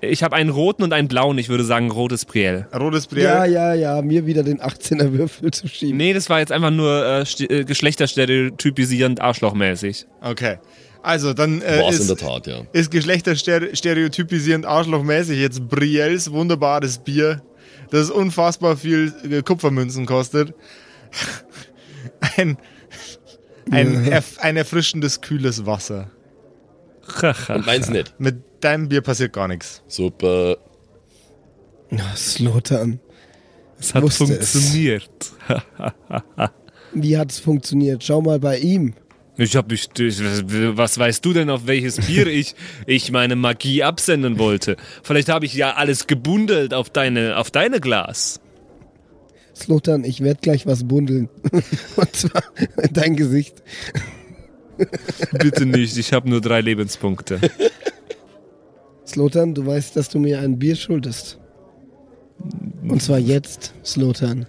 Ich habe einen roten und einen blauen. Ich würde sagen, rotes Priel. Rotes Bier. Ja, ja, ja, mir wieder den 18er Würfel zu schieben. Nee, das war jetzt einfach nur äh, äh, geschlechterstereotypisierend arschlochmäßig. Okay. Also, dann äh, War es in ist, der Tat, ja. ist geschlechterstereotypisierend arschlochmäßig jetzt Briels wunderbares Bier, das unfassbar viel äh, Kupfermünzen kostet. <laughs> Ein, ein, erf ein erfrischendes, kühles Wasser. Und meins nicht. Mit deinem Bier passiert gar nichts. Super. Slotan. Es hat es. funktioniert. <laughs> Wie hat's funktioniert? Schau mal bei ihm. Ich hab nicht. ich- Was weißt du denn, auf welches Bier <laughs> ich, ich meine Magie absenden wollte? Vielleicht habe ich ja alles gebundelt auf deine, auf deine Glas. Slotan, ich werde gleich was bundeln. <laughs> Und zwar in dein Gesicht. Bitte nicht, ich habe nur drei Lebenspunkte. Slotan, du weißt, dass du mir ein Bier schuldest. Und zwar jetzt, Slotan.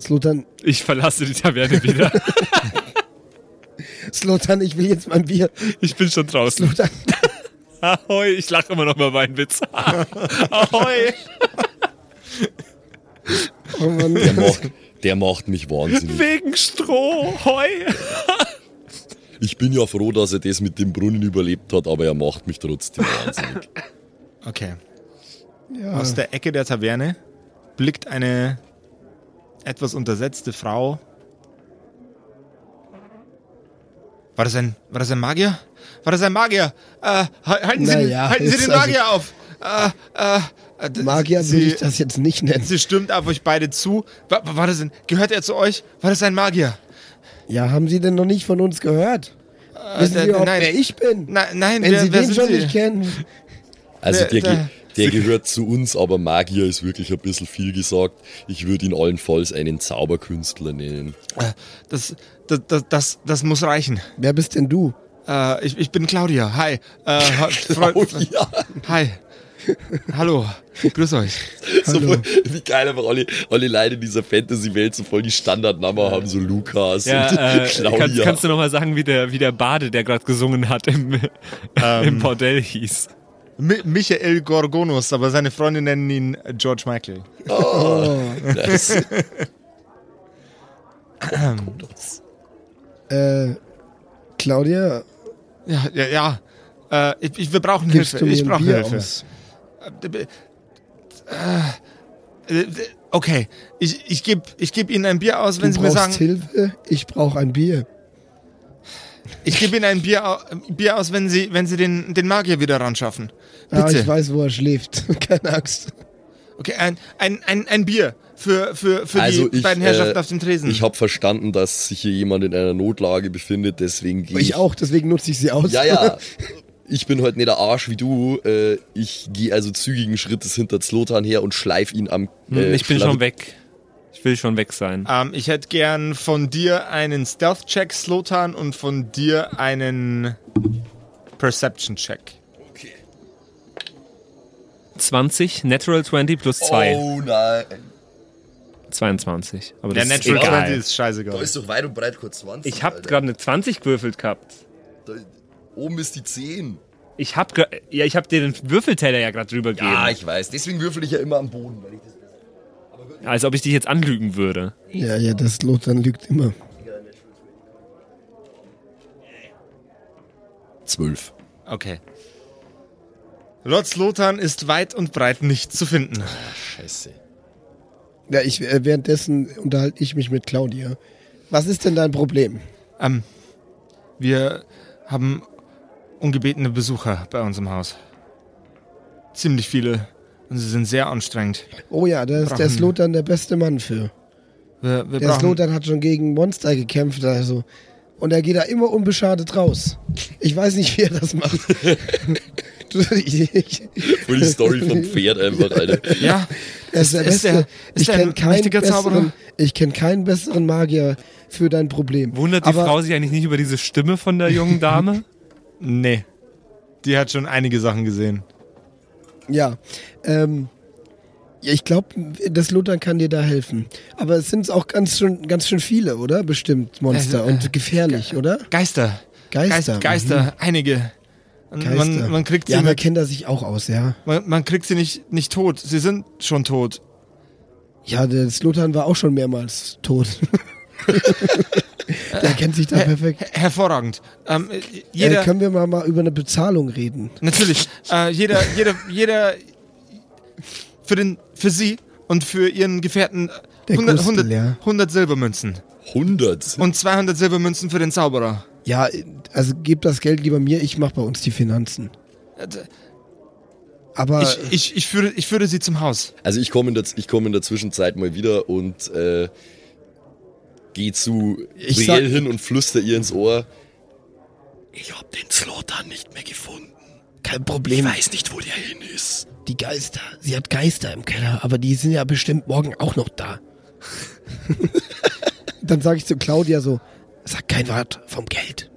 Slotan, Ich verlasse die Taverne wieder. <laughs> Slotan, ich will jetzt mein Bier. Ich bin schon draußen. Slotan, <laughs> Ahoi, ich lache immer noch über meinen Witz. <laughs> Ahoi. oh Mann. Der macht, der macht mich wahnsinnig. Wegen Stroh, Heu. Ich bin ja froh, dass er das mit dem Brunnen überlebt hat, aber er macht mich trotzdem <laughs> wahnsinnig. Okay. Ja, Aus der Ecke der Taverne blickt eine etwas untersetzte Frau. War das ein, war das ein Magier? War das ein Magier? Äh, halten Sie, Naja, halten Sie den also- Magier auf! Äh, äh, Magier Sie- würde ich das jetzt nicht nennen. Sie stimmt auf euch beide zu. War, war das ein, gehört er zu euch? War das ein Magier? Ja, haben Sie denn noch nicht von uns gehört? Wissen äh, Sie überhaupt, nein. wer ich bin? Nein, nein, Wenn wer, Sie wer den schon Sie? nicht kennen. Also Der- der, der- gehört zu uns, aber Magier ist wirklich ein bisschen viel gesagt. Ich würde ihn allenfalls einen Zauberkünstler nennen. Äh, Das, das, das, das, das muss reichen. Wer bist denn du? Äh, ich, ich bin Claudia. Hi. Äh, Oh ja. <laughs> Hi. Hallo. Grüß euch. So Hallo. voll, wie geil einfach alle, alle Leute in dieser Fantasy-Welt so voll die Standardnamen haben, so Lukas Ja, und äh, <laughs> Claudia. kannst, kannst du nochmal sagen, wie der, wie der Bade, der gerade gesungen hat, im, im Bordell hieß? Mi Michael Gorgonus, aber seine Freunde nennen ihn George Michael. Das, <laughs> Äh, Claudia, Ja, ja, ja. Äh, ich, ich, wir brauchen gibst Hilfe. du mir Ich brauche Hilfe. aus? Äh, Okay, ich, ich gebe ich geb Ihnen ein Bier aus, wenn du Sie mir sagen. Hilfe? Ich brauche ein Bier. Ich gebe Ihnen ein Bier, Bier aus, wenn Sie, wenn Sie den, den Magier wieder ran schaffen. Ah, Bitte. ich weiß, wo er schläft. <laughs> Keine Angst. Okay, ein, ein, ein, ein Bier für, für, für also die ich, beiden Herrschaften äh, auf dem Tresen. ich habe verstanden, dass sich hier jemand in einer Notlage befindet, deswegen gehe Ich auch, deswegen nutze ich sie aus. Ja, ja. <laughs> Ich bin heute nicht der Arsch wie du. Äh, ich gehe also zügigen Schrittes hinter Zlotan her und schleif ihn am. Hm, Äh, ich bin Schlawi- schon weg. Ich will schon weg sein. ähm, ich hätte gern von dir einen Stealth-Check, Slotan, und von dir einen Perception-Check. 20, Natural 20 plus 2. Oh nein. 22. Aber Der das ist Natural egal. 20 ist scheißegal. Da ist doch weit und breit kurz 20. Ich habe Alter. gerade eine 20 gewürfelt gehabt. Da, oben ist die 10. Ich hab ja, ich hab dir den Würfelteller ja gerade drüber gegeben. Ja, ich weiß. Deswegen würfel ich ja immer am Boden. Weil ich das Als ob ich dich jetzt anlügen würde. Ja, ja, das Lothar lügt immer. 12. Okay. Lord Slotan ist weit und breit nicht zu finden. Scheiße. Ja, ich, äh, währenddessen unterhalte ich mich mit Claudia. Was ist denn dein Problem? Ähm, wir haben ungebetene Besucher bei uns im Haus. Ziemlich viele. Und sie sind sehr anstrengend. Oh ja, da ist der Brauchen- Slotan der beste Mann für. Wir, wir Der brauchen, Slotan hat schon gegen Monster gekämpft, also. Und er geht da immer unbeschadet raus. Ich weiß nicht, wie er das macht. <laughs> Du, ich, ich, Voll die Story vom Pferd einfach, Alter. ja, er ist der ist Beste. der- ist ich der ein kenne keinen, mächtiger Zauberer? besseren- ich kenn keinen besseren Magier für dein Problem. Wundert die Aber Frau sich eigentlich nicht über diese Stimme von der jungen Dame? Nee. Die hat schon einige Sachen gesehen. Ja, ähm, ja, ich glaube, das Lothar kann dir da helfen. Aber es sind auch ganz schön, ganz schön viele, oder? Bestimmt Monster Äh, äh, und gefährlich, oder? Geister. Geister. Geist, Geister, einige. Und Geister. Man, man kriegt sie ja, da mit, kennt er sich auch aus, ja. man, man kriegt sie nicht, nicht tot. Sie sind schon tot. Ja, der Slotan war auch schon mehrmals tot. <laughs> <laughs> der kennt sich da perfekt. Her hervorragend. Ähm, äh, Äh, jeder, können wir mal, mal über eine Bezahlung reden? natürlich, äh, jeder, jeder, jeder, für den, für sie und für ihren Gefährten Der 100, Gustel, 100, ja. 100 Silbermünzen 100. und 200 Silbermünzen für den Zauberer. Ja, also gebt das Geld lieber mir, ich mach bei uns die Finanzen. Äh, Aber Ich, ich, ich, führe, ich führe sie zum Haus. Also ich komme in, der- ich komme in der Zwischenzeit mal wieder und äh, gehe zu Ich Brielle hin und flüster ihr ins Ohr. Ich hab den Slotan nicht mehr gefunden. kein Ich Problem. weiß nicht, wo der hin ist. Die Geister. Sie hat Geister im Keller, aber die sind ja bestimmt morgen auch noch da. <laughs> Dann sage ich zu Claudia so, sag kein Wort vom Geld.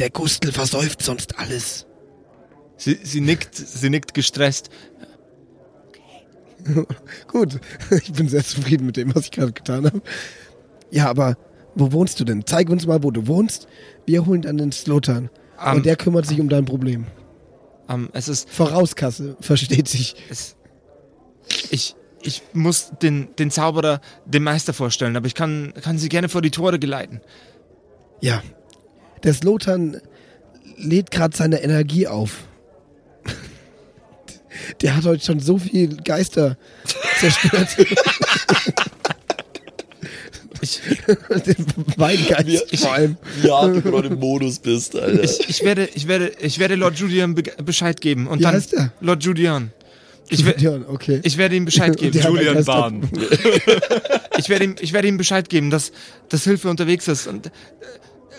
Der Gustel versäuft sonst alles. Sie, sie nickt, sie nickt gestresst. <laughs> Gut, <laughs> ich bin sehr zufrieden mit dem, was ich gerade getan habe. Ja, aber wo wohnst du denn? Zeig uns mal, wo du wohnst. Wir holen dann den Slotan. Ähm, Und der kümmert sich um dein Problem. Ähm, es ist, Vorauskasse, versteht sich. es, ich, ich muss den, den Zauberer dem Meister vorstellen, aber ich kann, kann sie gerne vor die Tore geleiten. Ja. Der Slotan lädt gerade seine Energie auf. <laughs> Der hat heute schon so viel Geister zerstört. <laughs> <laughs> Ich, Den Weingeist vor allem. Ja, du gerade im Modus bist, Alter. ich, ich, werde, ich, werde, ich werde Lord Julian be Bescheid geben. Und Wie dann heißt er? Lord Julian. Ich, Ja, okay. ich werde ihm Bescheid <laughs> geben. Der Julian Bahn. <laughs> Ich werde ihm, ich werde ihm Bescheid geben, dass, dass Hilfe unterwegs ist. Und äh,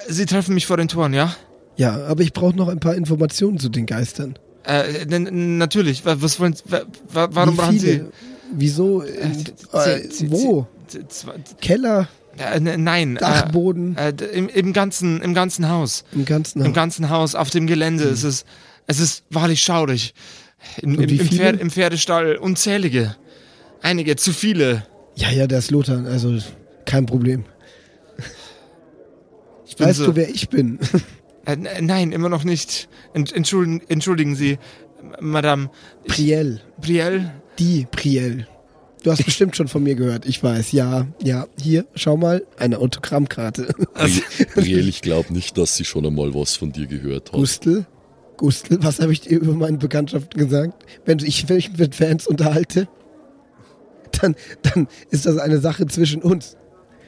sie treffen mich vor den Toren, ja? Ja, aber ich brauche noch ein paar Informationen zu den Geistern. Äh, natürlich. Wa- Was wollen, wa- wa- warum Wie brauchen Sie? Wieso? In, äh, sie- wo? Keller, Äh, n- nein. Dachboden, Äh, äh, d- im, im, ganzen, Im ganzen Haus. im ganzen Im Haus. ganzen Haus, auf dem Gelände. Es, ist, es ist wahrlich schaurig. Im, Und im, im? Pferd, Im Pferdestall unzählige. Einige, zu viele. Ja, ja, der ist Lothar, also kein Problem. Ich Weißt so, du, wer ich bin? äh, nein, immer noch nicht. Ent, entschuldigen, entschuldigen Sie, Madame Priel. Brielle. Die Priel. Du hast bestimmt schon von mir gehört, ich weiß. Ja, ja. Hier, schau mal, eine Autogrammkarte. Brielle, ich glaube nicht, dass sie schon einmal was von dir gehört hat. Gustl? Gustl, was habe ich dir über meine Bekanntschaften gesagt? Wenn ich mich mit Fans unterhalte, dann, dann ist das eine Sache zwischen uns.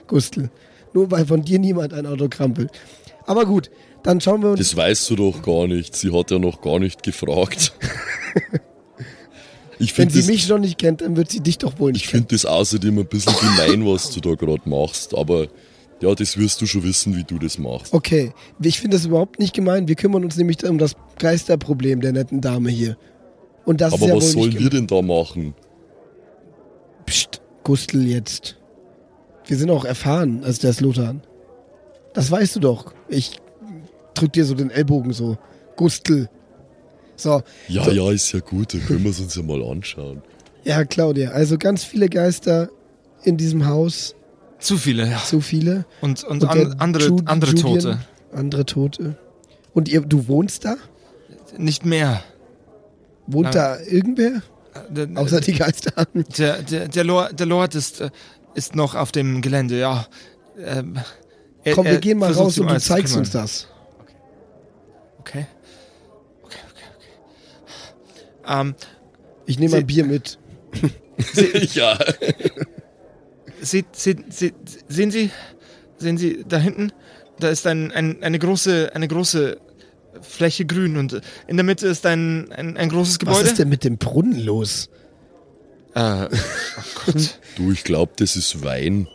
Gustl. Nur weil von dir niemand ein Autogramm will. Aber gut, dann schauen wir uns. Das weißt du doch gar nicht. Sie hat ja noch gar nicht gefragt. <laughs> Ich Wenn finde sie das, mich noch nicht kennt, dann wird sie dich doch wohl nicht ich kennen. find das außerdem ein bisschen gemein, was du da gerade machst. Aber ja, das wirst du schon wissen, wie du das machst. Okay, ich finde das überhaupt nicht gemein. Wir kümmern uns nämlich um das Geisterproblem der netten Dame hier. Und das Aber ist ja was sollen wir denn da machen? Psst, Gustl jetzt. Wir sind auch erfahren als der Slotan. Das weißt du doch. Ich drück dir so den Ellbogen so. Gustl. So, Ja, So. ja, ist ja gut, dann können wir es uns ja mal anschauen. ja, Claudia. Also ganz viele Geister in diesem Haus. Zu viele, ja. So viele. Und, und, Und an, der andere, Ju- andere Julian- Tote. Andere Tote. Und ihr, du wohnst da? Nicht mehr. Wohnt Nein. da irgendwer? Der, Außer die Geister. der, der, der, Lord, der Lord ist, äh, ist noch auf dem Gelände, ja. Ähm, er- Komm, wir gehen mal raus und du zu zeigst kümmern. uns das. Okay, okay. Ähm, Ich nehme Sie- ein Bier mit. <laughs> ja. seht, seht, seht, sehen Sie, sehen Sie da hinten? Da ist ein, ein, eine, große, eine große Fläche grün und in der Mitte ist ein, ein, ein großes Was Gebäude. ist denn mit dem Brunnen los? Äh, oh Gott. Du, ich glaube, das ist Wein.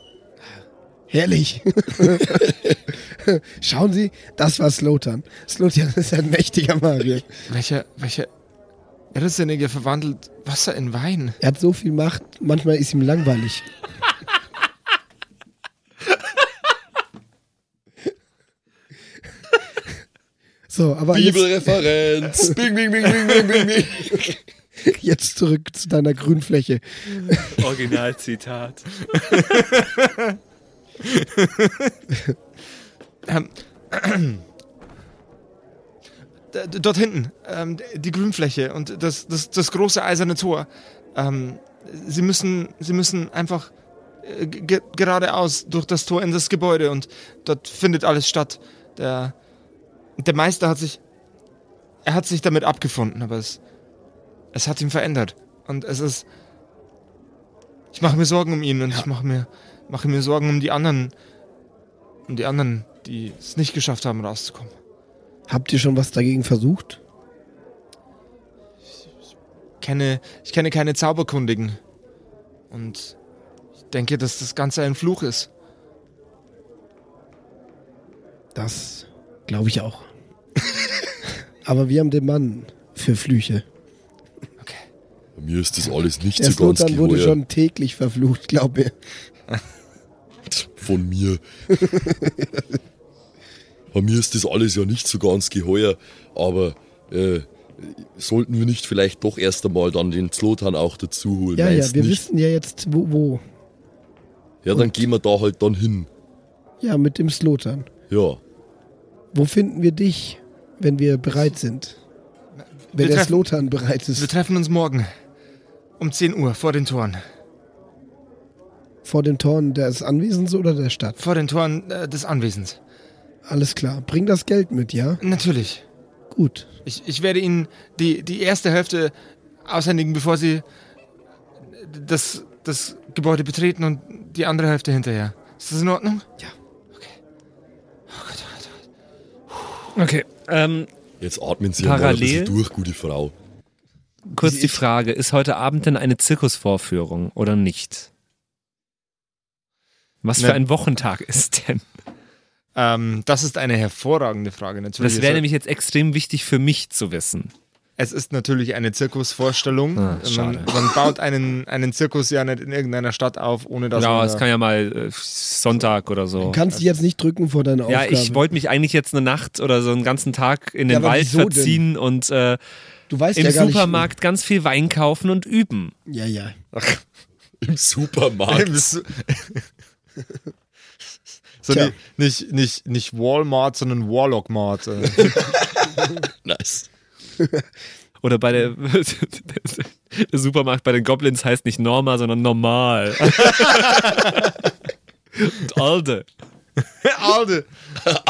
Herrlich. <laughs> Schauen Sie, das war Slotan. Slotan ist ein mächtiger Magier. welcher, welcher Irrsinnige verwandelt Wasser in Wein? Er hat so viel Macht, manchmal ist ihm langweilig. So, aber jetzt, Bibelreferenz. <laughs> Bing, bing, bing, bing, bing, bing, bing. jetzt zurück zu deiner Grünfläche. Originalzitat. <laughs> Ähm, <clears throat> <clears throat> dort hinten, ähm, die Grünfläche und das, das, das große eiserne Tor. Ähm, sie, müssen, sie müssen einfach äh, ge- geradeaus durch das Tor in das Gebäude und dort findet alles statt. Der, der Meister hat sich, er hat sich damit abgefunden, aber es, es hat ihn verändert. Und es ist, ich mache mir Sorgen um ihn und ich mache mir, mache mir Sorgen um die anderen, um die anderen, die es nicht geschafft haben, rauszukommen. Habt ihr schon was dagegen versucht? Kenne, ich kenne keine Zauberkundigen. Und ich denke, dass das Ganze ein Fluch ist. Das glaube ich auch. <laughs> Aber wir haben den Mann für Flüche. Okay. Bei mir ist das alles nicht Der so ganz Slotan wurde schon täglich verflucht, glaube ich. von mir. <laughs> Bei mir ist das alles ja nicht so ganz geheuer, aber äh, sollten wir nicht vielleicht doch erst einmal dann den Zlotan auch dazu holen? Ja, ja, wir nicht? wissen ja jetzt, wo, wo. Ja, dann gehen wir da halt dann hin. Ja, mit dem Slotan. Ja. Wo finden wir dich, wenn wir bereit sind? Wenn Wir der Slotan bereit Wir ist, treffen uns morgen um 10 Uhr vor den Toren. vor den Toren des Anwesens oder der Stadt? Vor den Toren äh, des Anwesens. Alles klar. Bring das Geld mit, ja? Natürlich. Gut. Ich, ich werde Ihnen die, die erste Hälfte aushändigen, bevor Sie das, das Gebäude betreten und die andere Hälfte hinterher. Ist das in Ordnung? Okay. Ähm, Jetzt atmen Sie Parallel? mal bisschen durch, gute Frau. kurz die Frage, ist heute Abend denn eine Zirkusvorführung oder nicht? Was für Ne. ein Wochentag ist denn? Ähm, das ist eine hervorragende Frage. Natürlich Das wäre ist- nämlich jetzt extrem wichtig für mich zu wissen. Es ist natürlich eine Zirkusvorstellung. Ah, man, schade. man baut einen, einen Zirkus ja nicht in irgendeiner Stadt auf, ohne dass ja, man. es kann ja mal äh, Sonntag oder so. Du kannst dich jetzt nicht drücken vor deiner Ja, Aufgabe. ich wollte mich eigentlich jetzt eine Nacht oder so einen ganzen Tag in Ja, den aber Wald wieso denn? verziehen und äh, du weißt im ja gar Supermarkt ganz viel Wein kaufen und üben. Nicht, ja, ja. Im Supermarkt. so <laughs> so Tja. ni- nicht, nicht, nicht Walmart, sondern Warlock-Mart. äh. <laughs> nice. Oder bei der, <laughs> der Supermarkt bei den Goblins heißt nicht Norma, sondern normal. <laughs> und Alde. Alde.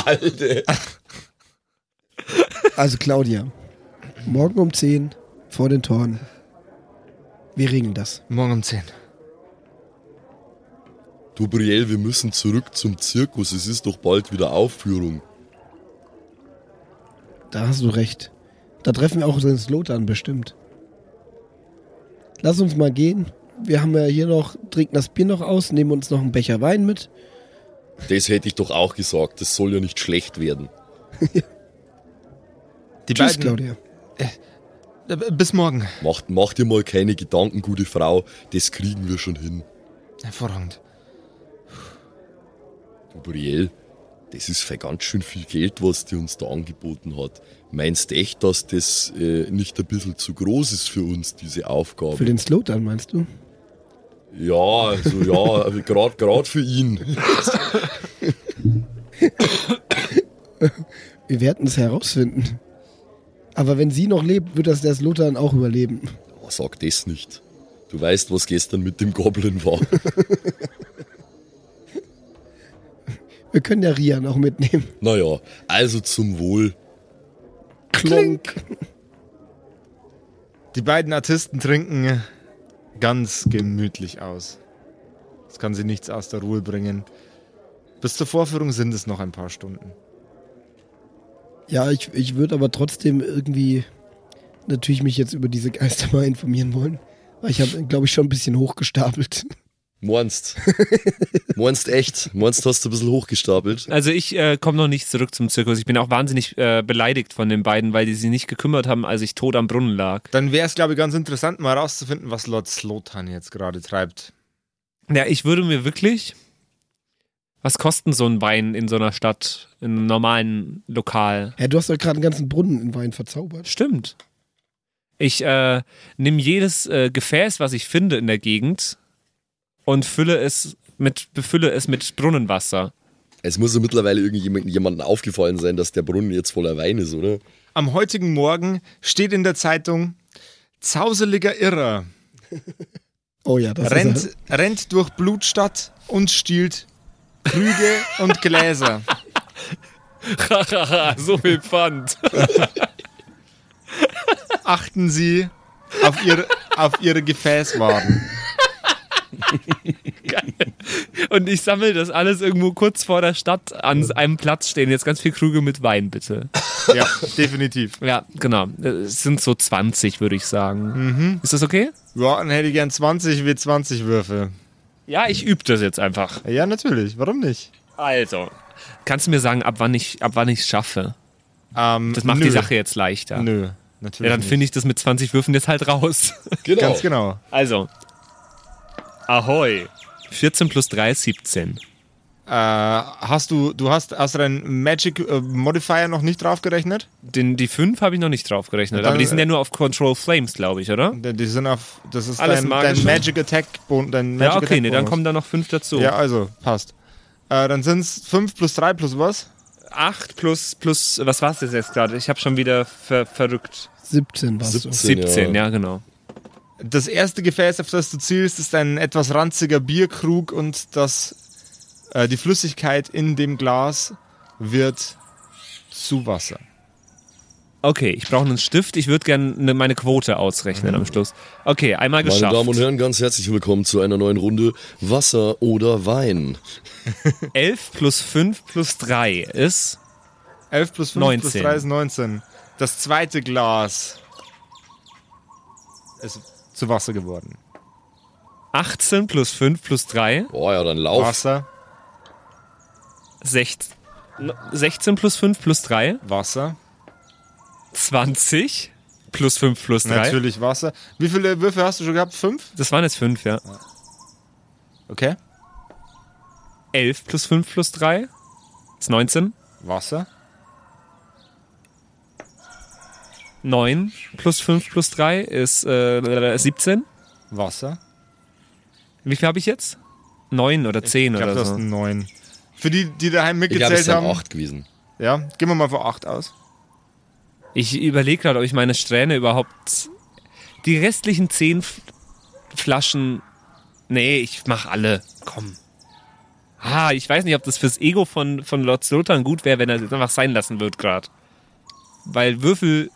Alter. Also Claudia, morgen um 10 vor den Toren. Wir regeln das. Morgen um 10. Du, Brielle, wir müssen zurück zum Zirkus. Es ist doch bald wieder Aufführung. Da hast du recht. Da treffen wir auch den Slotan bestimmt. Lass uns mal gehen. Wir haben ja hier noch, trinken das Bier noch aus, nehmen uns noch einen Becher Wein mit. Das hätte ich doch auch gesagt. Das soll ja nicht schlecht werden. <laughs> Die Tschüss, beiden, Claudia. Äh, Bis morgen. Macht, mach dir mal keine Gedanken, gute Frau. Das kriegen wir schon hin. Hervorragend. Du, Brielle, das ist für ganz schön viel Geld, was die uns da angeboten hat. Meinst du echt, dass das äh, nicht ein bisschen zu groß ist für uns, diese Aufgabe? Für den Slotan, meinst du? Ja, also ja, gerade grad für ihn. <laughs> Wir werden es herausfinden. Aber wenn sie noch lebt, wird das der Slotan auch überleben. Oh, sag das nicht. Du weißt, was gestern mit dem Goblin war. <laughs> Wir können ja Ria noch mitnehmen. naja, also zum Wohl. Klonk. Die beiden Artisten trinken ganz gemütlich aus. Das kann sie nichts aus der Ruhe bringen. Bis zur Vorführung sind es noch ein paar Stunden. Ja, ich, ich würde aber trotzdem irgendwie natürlich mich jetzt über diese Geister mal informieren wollen. Weil ich habe, glaube ich, schon ein bisschen hochgestapelt. Meinst? <laughs> Meinst echt? Meinst, hast du ein bisschen hochgestapelt? Also ich äh, komme noch nicht zurück zum Zirkus. Ich bin auch wahnsinnig äh, beleidigt von den beiden, weil die sich nicht gekümmert haben, als ich tot am Brunnen lag. Dann wäre es, glaube ich, ganz interessant, mal herauszufinden, was Lord Slotan jetzt gerade treibt. Ja, ich würde mir wirklich. Was kosten so ein Wein in so einer Stadt, in einem normalen Lokal? Ja, du hast doch gerade einen ganzen Brunnen in Wein verzaubert. Stimmt. Ich äh, nehme jedes äh, Gefäß, was ich finde in der Gegend und fülle es mit, befülle es mit Brunnenwasser. Es muss ja mittlerweile irgendjemandem jemandem aufgefallen sein, dass der Brunnen jetzt voller Wein ist, oder? Am heutigen Morgen steht in der Zeitung, zauseliger Irrer <laughs> Oh ja, das rennt, ist rennt durch Blutstadt und stiehlt Krüge und Gläser. <laughs> so viel Pfand. Achten Sie auf ihre, auf ihre Gefäßwaren. <laughs> Und ich sammle das alles irgendwo kurz vor der Stadt an einem Platz stehen. Jetzt ganz viel Krüge mit Wein, bitte. Ja, definitiv. Ja, genau. Es sind so 20, würde ich sagen. Ist das okay? Ja, dann hätte ich gern 20 W20 Würfe. Ja, ich übe das jetzt einfach. Ja, natürlich. Warum nicht? Also. Kannst du mir sagen, ab wann ich ab wann ich es schaffe? Ähm, Das macht nö. die Sache jetzt leichter. Nö, natürlich. Ja, dann finde ich das mit 20 Würfen jetzt halt raus. Genau. Ganz genau. Also. Ahoi. 14 plus 3 ist 17. Äh, hast du, du hast, hast du deinen Magic äh, Modifier noch nicht draufgerechnet? Den, die 5 habe ich noch nicht drauf gerechnet. Dann, aber die sind ja äh, nur auf Control Flames, glaube ich, oder? Die sind auf, das ist Alles dein, dein Magic Attack dein Magic Ja, okay, Attack nee, dann kommen da noch 5 dazu. Ja, also, passt. Äh, dann sind es 5 plus 3 plus was? 8 plus, plus, was war es jetzt gerade? Ich habe schon wieder ver verrückt. 17 warst 17. du. 17, ja, genau. Das erste Gefäß, auf das du zielst, ist ein etwas ranziger Bierkrug und das, äh, die Flüssigkeit in dem Glas wird zu Wasser. Okay, ich brauche einen Stift. Ich würde gerne meine Quote ausrechnen am Schluss. Okay, einmal Meine geschafft. Damen und Herren, ganz herzlich willkommen zu einer neuen Runde Wasser oder Wein. <laughs> 11 plus 5 plus 3 ist 11 plus 5 plus 19. 3 ist 19. Das zweite Glas ist zu Wasser geworden. 18 plus 5 plus 3, Boah, ja, dann lauf. Wasser, 16, 16 plus 5 plus 3, Wasser, 20 plus 5 plus 3. natürlich Wasser. Wie viele Würfe hast du schon gehabt? Fünf? Das waren jetzt 5, ja. Okay. 11 plus 5 plus 3 ist 19. Wasser, 9 plus 5 plus 3 ist äh, 17. Wasser. Wie viel habe ich jetzt? 9 oder 10 Ich glaube, oder du hast so. einen neun. Für die, die daheim Ich glaube, es mitgezählt sind haben. acht gewesen. Ja, gehen wir mal vor acht aus. Ich überlege gerade, ob ich meine Strähne überhaupt. Die restlichen 10 F Flaschen. Nee, ich mach alle. Komm. Ah, ich weiß nicht, ob das fürs Ego von, von Lord Sultan gut wäre, wenn er es jetzt einfach sein lassen wird gerade. Weil Würfel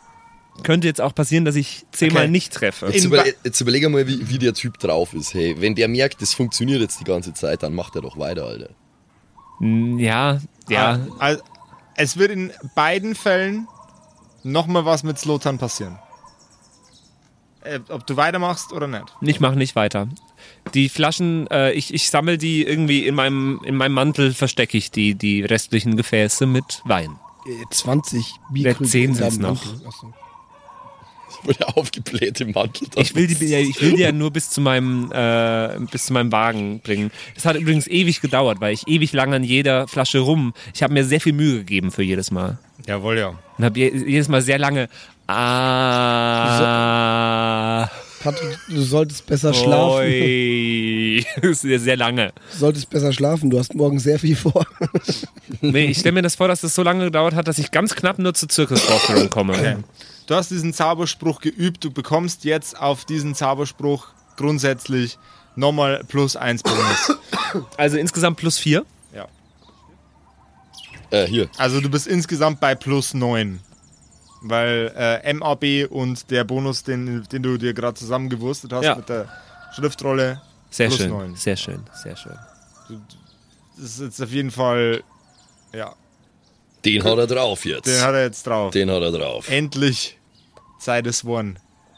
könnte jetzt auch passieren, dass ich zehnmal Okay. nicht treffe. Jetzt, über, jetzt überlege mal, wie, wie der Typ drauf ist. Hey, wenn der merkt, das funktioniert jetzt die ganze Zeit, dann macht er doch weiter, Alter. Ja, ja. Ah, Also, es wird in beiden Fällen nochmal was mit Slotan passieren. Äh, ob du weitermachst oder nicht. Ich mache nicht weiter. Die Flaschen, äh, ich, ich sammle die irgendwie in meinem, in meinem Mantel, verstecke ich die, die restlichen Gefäße mit Wein. Äh, 20 Ja, Bierkrüge. 10 in sind's deinem noch. Achso. <laughs> Wurde aufgebläht im Mantel. Ich will die, ja, ich will die ja nur bis zu meinem, äh, bis zu meinem Wagen bringen. Das hat übrigens ewig gedauert, weil ich ewig lang an jeder Flasche rum. Ich habe mir sehr viel Mühe gegeben für jedes Mal Jawohl, ja. und habe je, jedes Mal sehr lange. Ah, Patrick, du solltest besser schlafen. oi. <laughs> Das ist sehr, sehr lange. Du solltest besser schlafen. Du hast morgen sehr viel vor. Nee, ich stelle mir das vor, dass das so lange gedauert hat, dass ich ganz knapp nur zur Zirkusvorführung komme. Okay. Du hast diesen Zauberspruch geübt. Du bekommst jetzt auf diesen Zauberspruch grundsätzlich nochmal plus eins Bonus. <coughs> Also insgesamt plus vier. ja. Äh, hier. Also du bist insgesamt bei plus neun. Weil äh, MAB und der Bonus, den, den du dir gerade zusammengewurstet hast Ja. mit der Schriftrolle, Sehr Plus schön, neun. sehr schön, sehr schön. das ist jetzt auf jeden Fall, ja, Den hat er drauf jetzt. den hat er jetzt drauf. Den hat er drauf. Endlich sei das one.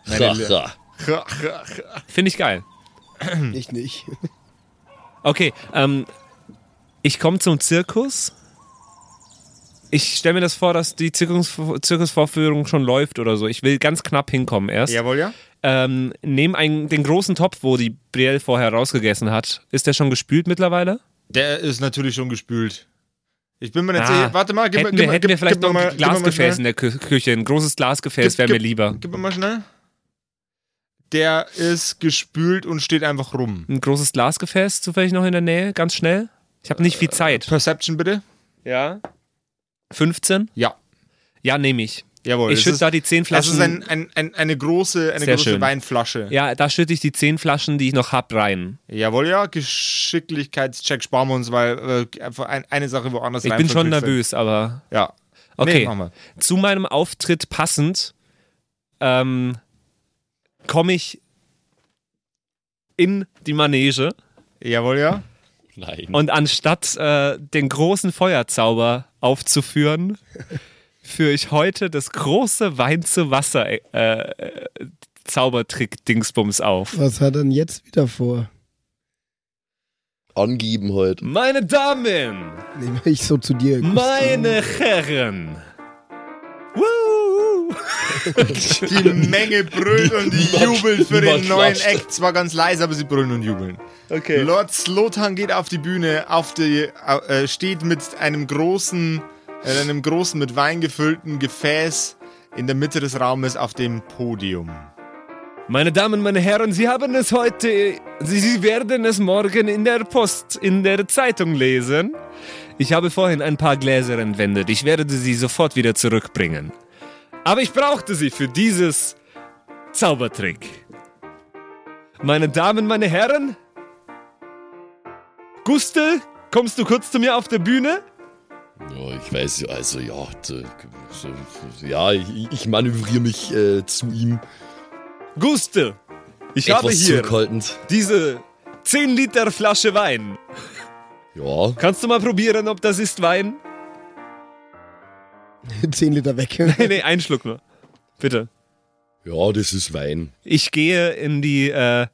Meine Lie- Haha. Finde ich geil. ich nicht. Okay, ähm, ich komme zum Zirkus. Ich stelle mir das vor, dass die Zirkus, Zirkusvorführung schon läuft oder so. Ich will ganz knapp hinkommen erst. Jawohl, ja. Ähm, nehm einen, den großen Topf, wo die Brielle vorher rausgegessen hat. Ist der schon gespült mittlerweile? Der ist natürlich schon gespült. Ich bin mir nicht Ah, sicher. Warte mal, gib, hätten wir, gib, mir- hätten wir gib, vielleicht gib noch ein Glasgefäß in der Kü Küche. Ein großes Glasgefäß wäre mir lieber. Gib mir mal schnell. Der ist gespült und steht einfach rum. Ein großes Glasgefäß zufällig noch in der Nähe, ganz schnell. Ich habe nicht viel Zeit. Perception bitte. Ja. 15? Ja. Ja, nehme ich. Jawohl. Ich schütte da die 10 das Flaschen. ist ein, ein, ein, eine große, eine große schön. Weinflasche. ja, da schütte ich die 10 Flaschen, die ich noch hab, rein. Jawohl, ja. Geschicklichkeitscheck sparen wir uns, weil äh, eine Sache woanders Ich rein bin schon nervös, aber Ja. Okay. Nee, machen wir. zu meinem Auftritt passend ähm, komme ich in die Manege Jawohl, ja. Nein. und anstatt äh, den großen Feuerzauber aufzuführen, <laughs> führe ich heute das große Wein zu Wasser äh, äh, Zaubertrick-Dingsbums auf. Was hat er denn jetzt wieder vor? Angeben halt. Meine Damen, Nehme ich so zu dir. meine Herren. Woo! Die Menge brüllt und jubelt für den neuen. Act. Zwar ganz leise, aber sie brüllen und jubeln. Okay. Lord Slotan geht auf die Bühne, auf die, äh, steht mit einem großen, äh, einem großen mit Wein gefüllten Gefäß in der Mitte des Raumes auf dem Podium. Meine Damen, meine Herren, Sie haben es heute, Sie, Sie werden es morgen in der Post, in der Zeitung lesen. Ich habe vorhin ein paar Gläser entwendet. Ich werde sie sofort wieder zurückbringen. Aber ich brauchte sie für dieses Zaubertrick. Meine Damen, meine Herren, Gustel, kommst du kurz zu mir auf der Bühne? Ja, ich weiß, also ja, ja, ich, ich manövriere mich äh, zu ihm Guste, ich habe etwas hier zurückhaltend. diese 10 Liter Flasche Wein. Ja, Kannst du mal probieren, ob das ist Wein? <laughs> 10 Liter weg. <laughs> Nee, nee, einen Schluck nur. Bitte. ja, das ist Wein. Ich gehe in die, äh,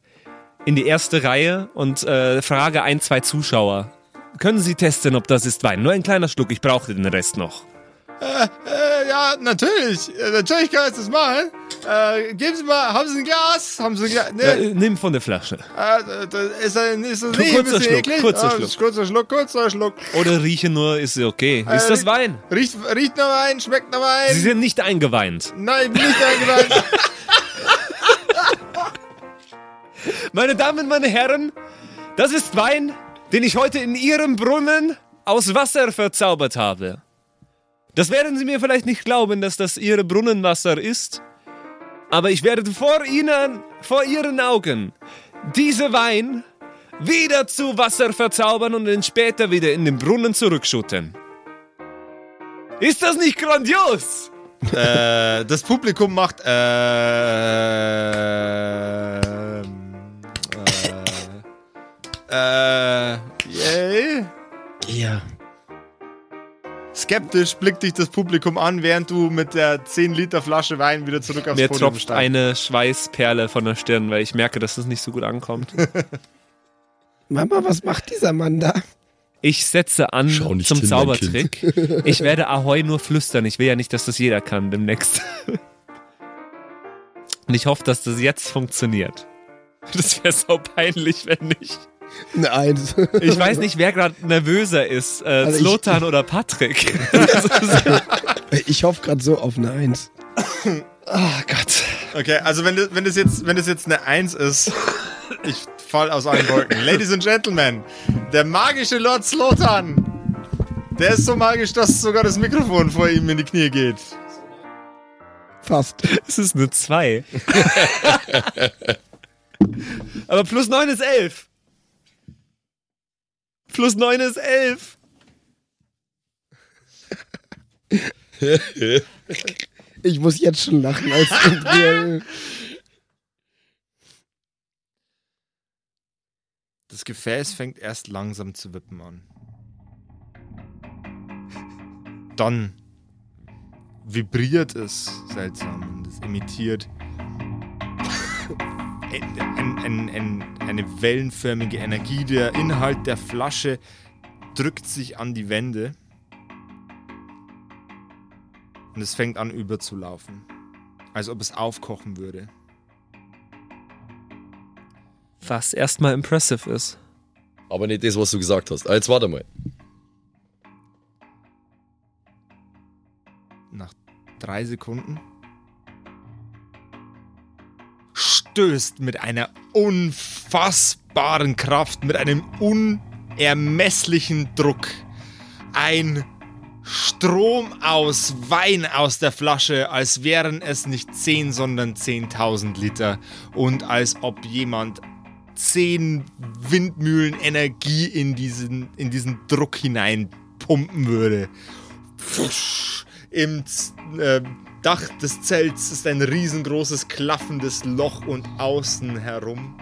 in die erste Reihe und äh, frage ein, zwei Zuschauer. Können Sie testen, ob das ist Wein? Nur ein kleiner Schluck, ich brauche den Rest noch. Äh, ja, natürlich. Äh, natürlich kann ich das machen. Äh, geben Sie mal, haben Sie ein Glas? Haben Sie ein Glas? Nee, Äh, nimm von der Flasche. äh, das ist ein, ist das nicht ein kurzer bisschen Schluck, eklig? kurzer Ah, Schluck. Kurzer Schluck, kurzer Schluck. Oder rieche nur, ist okay. Ist das Äh, Wein? Riecht, riecht nach Wein, schmeckt nach Wein. Sie sind nicht eingeweint. Nein, ich bin nicht eingeladen. <laughs> Meine Damen, meine Herren, das ist Wein, den ich heute in Ihrem Brunnen aus Wasser verzaubert habe. Das werden Sie mir vielleicht nicht glauben, dass das Ihre Brunnenwasser ist, aber ich werde vor Ihnen, vor Ihren Augen, diese Wein wieder zu Wasser verzaubern und ihn später wieder in den Brunnen zurückschütten. Ist das nicht grandios? äh, das Publikum macht, äh, äh, yay. Ja. Skeptisch blickt dich das Publikum an, während du mit der 10 Liter Flasche Wein wieder zurück aufs Mir Podium tropft steigst. eine Schweißperle von der Stirn, weil ich merke, dass das nicht so gut ankommt. <laughs> Mama, was macht dieser Mann da? Ich setze an zum hin, Zaubertrick. <laughs> Ich werde Ahoi nur flüstern. Ich will ja nicht, dass das jeder kann demnächst. <laughs> Und ich hoffe, dass das jetzt funktioniert. Das wäre so peinlich, wenn nicht. <laughs> Eine Eins. Ich weiß nicht, wer gerade nervöser ist. Äh, Also ich- Zlotan oder Patrick. <laughs> <laughs> Ich hoffe gerade so auf eine Eins. oh Gott. Okay, also wenn das, wenn das jetzt, wenn das jetzt eine 1 ist, ich fall aus allen Wolken. Ladies and Gentlemen, der magische Lord Slotan, der ist so magisch, dass sogar das Mikrofon vor ihm in die Knie geht. Fast. Es ist eine 2. Aber plus 9 ist 11. Plus 9 ist 11. Ich muss jetzt schon lachen. Als Das Gefäß fängt erst langsam zu wippen an. Dann vibriert es seltsam und es emittiert ein, ein, ein, ein, eine wellenförmige Energie. Der Inhalt der Flasche drückt sich an die Wände und es fängt an überzulaufen, als ob es aufkochen würde. Was erstmal impressive ist. Aber nicht das, was du gesagt hast. Ah, jetzt warte mal. nach drei Sekunden stößt mit einer unfassbaren Kraft, mit einem unermesslichen Druck ein Strom aus Wein aus der Flasche, als wären es nicht 10, sondern 10.000 Liter und als ob jemand 10 Windmühlen Energie in diesen, in diesen Druck hinein pumpen würde. Pfusch. Im Z äh, Dach des Zelts ist ein riesengroßes klaffendes Loch und außen herum.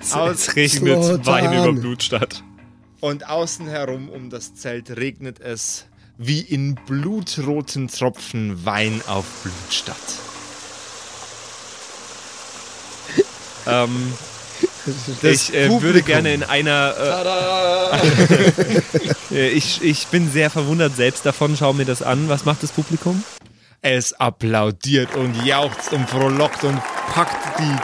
Es regnet Slotan. Wein über Blutstadt. Und außen herum um das Zelt regnet es wie in blutroten Tropfen Wein auf Blutstadt. Ähm, ich äh, würde gerne in einer. Äh, <laughs> ich, ich bin sehr verwundert selbst davon. Schau mir das an. Was macht das Publikum? Es applaudiert und jauchzt und frohlockt und packt die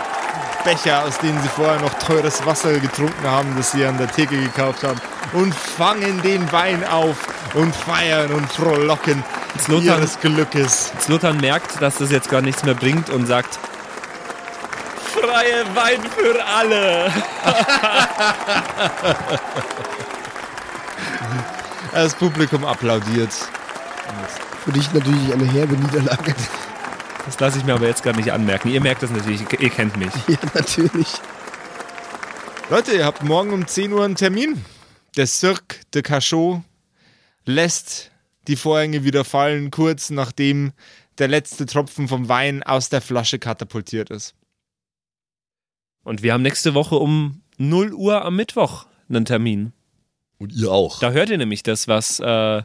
Becher, aus denen sie vorher noch teures Wasser getrunken haben, das sie an der Theke gekauft haben, und fangen den Wein auf und feiern und frohlocken Slotan- ihres Glückes. Slotan merkt, dass das jetzt gar nichts mehr bringt und sagt: Freie Wein für alle! <laughs> Das Publikum applaudiert. für dich natürlich eine herbe Niederlage. Das lasse ich mir aber jetzt gar nicht anmerken. Ihr merkt das natürlich, ihr kennt mich. <laughs> Ja, natürlich. Leute, ihr habt morgen um 10 Uhr einen Termin. Der Cirque de Cachot lässt die Vorhänge wieder fallen, kurz nachdem der letzte Tropfen vom Wein aus der Flasche katapultiert ist. Und wir haben nächste Woche um 0 Uhr am Mittwoch einen Termin. Und ihr auch. Da hört ihr nämlich das, was, äh,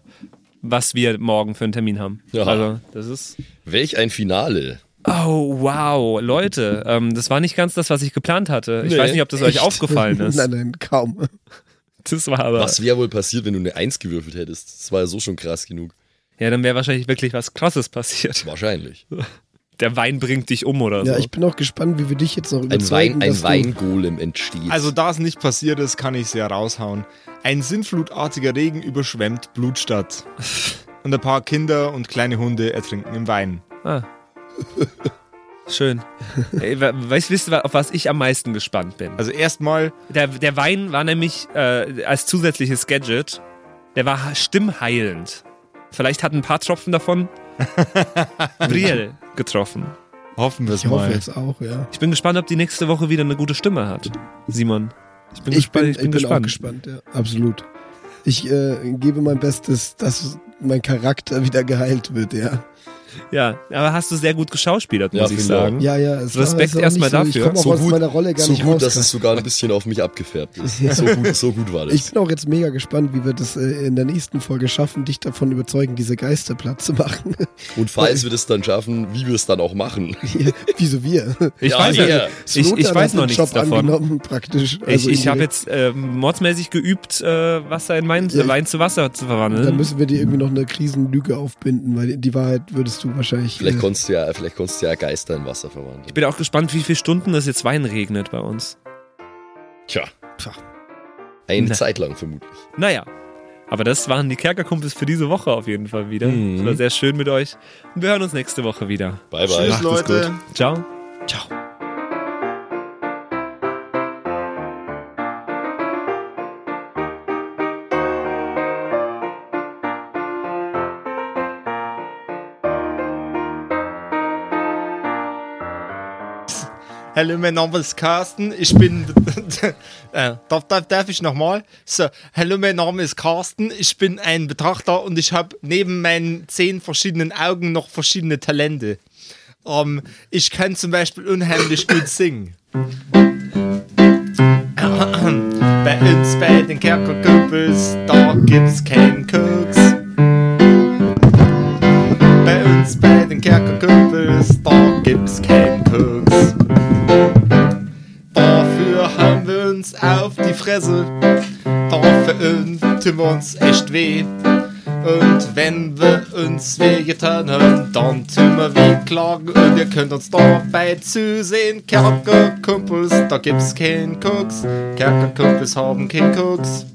was wir morgen für einen Termin haben. Ja. Also, das ist. Welch ein Finale. Oh, wow. Leute, ähm, das war nicht ganz das, was ich geplant hatte. Ich Nee, weiß nicht, ob das euch Echt? aufgefallen <laughs> ist. nein, nein, kaum. Das war aber. Was wäre wohl passiert, wenn du eine Eins gewürfelt hättest? Das war ja so schon krass genug. Ja, dann wäre wahrscheinlich wirklich was Krasses passiert. Wahrscheinlich. <laughs> Der Wein bringt dich um oder Ja, so. ich bin auch gespannt, wie wir dich jetzt noch Ein, überzeugen, Wein, ein dass du- Weingolem entsteht. Also, da es nicht passiert ist, kann ich es ja raushauen. Ein sinnflutartiger Regen überschwemmt Blutstadt. <laughs> Und ein paar Kinder und kleine Hunde ertrinken im Wein. Ah. Schön. <laughs> Ey, weißt wisst ihr, auf was ich am meisten gespannt bin? Also, erstmal, Der, der Wein war nämlich äh, als zusätzliches Gadget, der war stimmheilend. Vielleicht hat ein paar Tropfen davon <laughs> Brielle getroffen. hoffen wir es Ich hoffe mal. jetzt auch, ja. Ich bin gespannt, ob die nächste Woche wieder eine gute Stimme hat. Simon. Ich bin, Ich gespannt. bin, ich bin ich bin auch gespannt. gespannt, ja, absolut. Ich äh, gebe mein Bestes, dass mein Charakter <laughs> wieder geheilt wird, ja. Ja, aber hast du sehr gut geschauspielert, Ja, muss ich finde ich sagen. Ja, ja. Es Respekt war erstmal nicht so, Ich dafür. komme auch So aus gut- meiner Rolle gar so nicht gut, raus. dass es sogar ein bisschen auf mich abgefärbt ist. <laughs> So gut, so gut war das. Ich bin auch jetzt mega gespannt, wie wir das äh, in der nächsten Folge schaffen, dich davon überzeugen, diese Geister platt zu machen. <laughs> Und falls wir das dann schaffen, wie wir es dann auch machen. <laughs> Wieso wir? Ich Ja, weiß, ja. ja. ich, ich weiß noch nichts Job davon. praktisch. Ich, Also ich habe indirekt. jetzt äh, mordsmäßig geübt, äh, Wasser in Wein, Ja. Wein zu Wasser zu verwandeln. Dann müssen wir dir irgendwie noch eine Krisenlüge aufbinden, weil die Wahrheit würdest du wahrscheinlich. Vielleicht äh, konntest du ja, vielleicht konntest du ja Geister in Wasser verwandeln. ich bin auch gespannt, wie viele Stunden es jetzt Wein regnet bei uns. Tja. Tja. Eine Na. Zeit lang vermutlich. Naja. Aber das waren die Kerkerkumpels für diese Woche auf jeden Fall wieder. Mhm. Es war sehr schön mit euch. Und wir hören uns nächste Woche wieder. Bye, bye. Tschüss, Macht es Leute. gut. Ciao. Ciao. Hallo, mein Name ist Carsten. Ich bin. <laughs> äh, darf, darf, darf ich nochmal? So, hallo, mein Name ist Carsten. Ich bin ein Betrachter und ich habe neben meinen zehn verschiedenen Augen noch verschiedene Talente. Ähm, ich kann zum Beispiel unheimlich gut singen. <clears throat> Bei uns bei den Kerkerkumpels, da gibt's keinen Koks. Bei uns bei den Kerkerkumpels, da gibt's keinen Koks. Uns auf die Fresse, dafür tun wir uns echt weh. Und wenn wir uns wehgetan haben, dann tun wir wie klagen und ihr könnt uns dabei zusehen. Kerkerkumpels, da gibt's keinen Koks. Kerkerkumpels haben keinen Koks.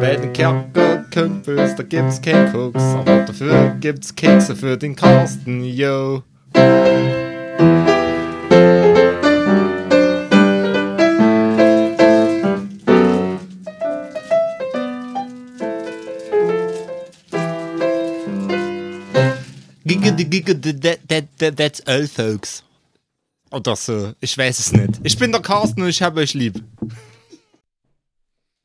Bei den Kerkerkumpels, da gibt's keinen Koks. Aber dafür gibt's Kekse für den Carsten, yo. That, that, that, that's all, folks. Oder so, ich weiß es nicht. Ich bin der Carsten und ich habe euch lieb.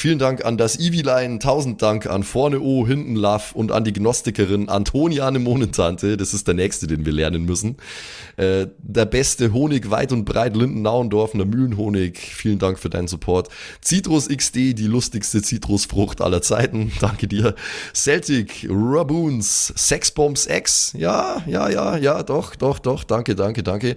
Vielen Dank an das Eviline, tausend Dank an Vorne O, Hinten Love und an die Gnostikerin Antoniane Monentante, das ist der nächste, den wir lernen müssen. Äh, der beste Honig weit und breit, Linden-Nauendorfener Mühlenhonig, vielen Dank für deinen Support. Citrus XD, die lustigste Zitrusfrucht aller Zeiten, <laughs> danke dir. Celtic, Raboons, Sexbombs X, ja, ja, ja, ja, doch, doch, doch, danke, danke, danke.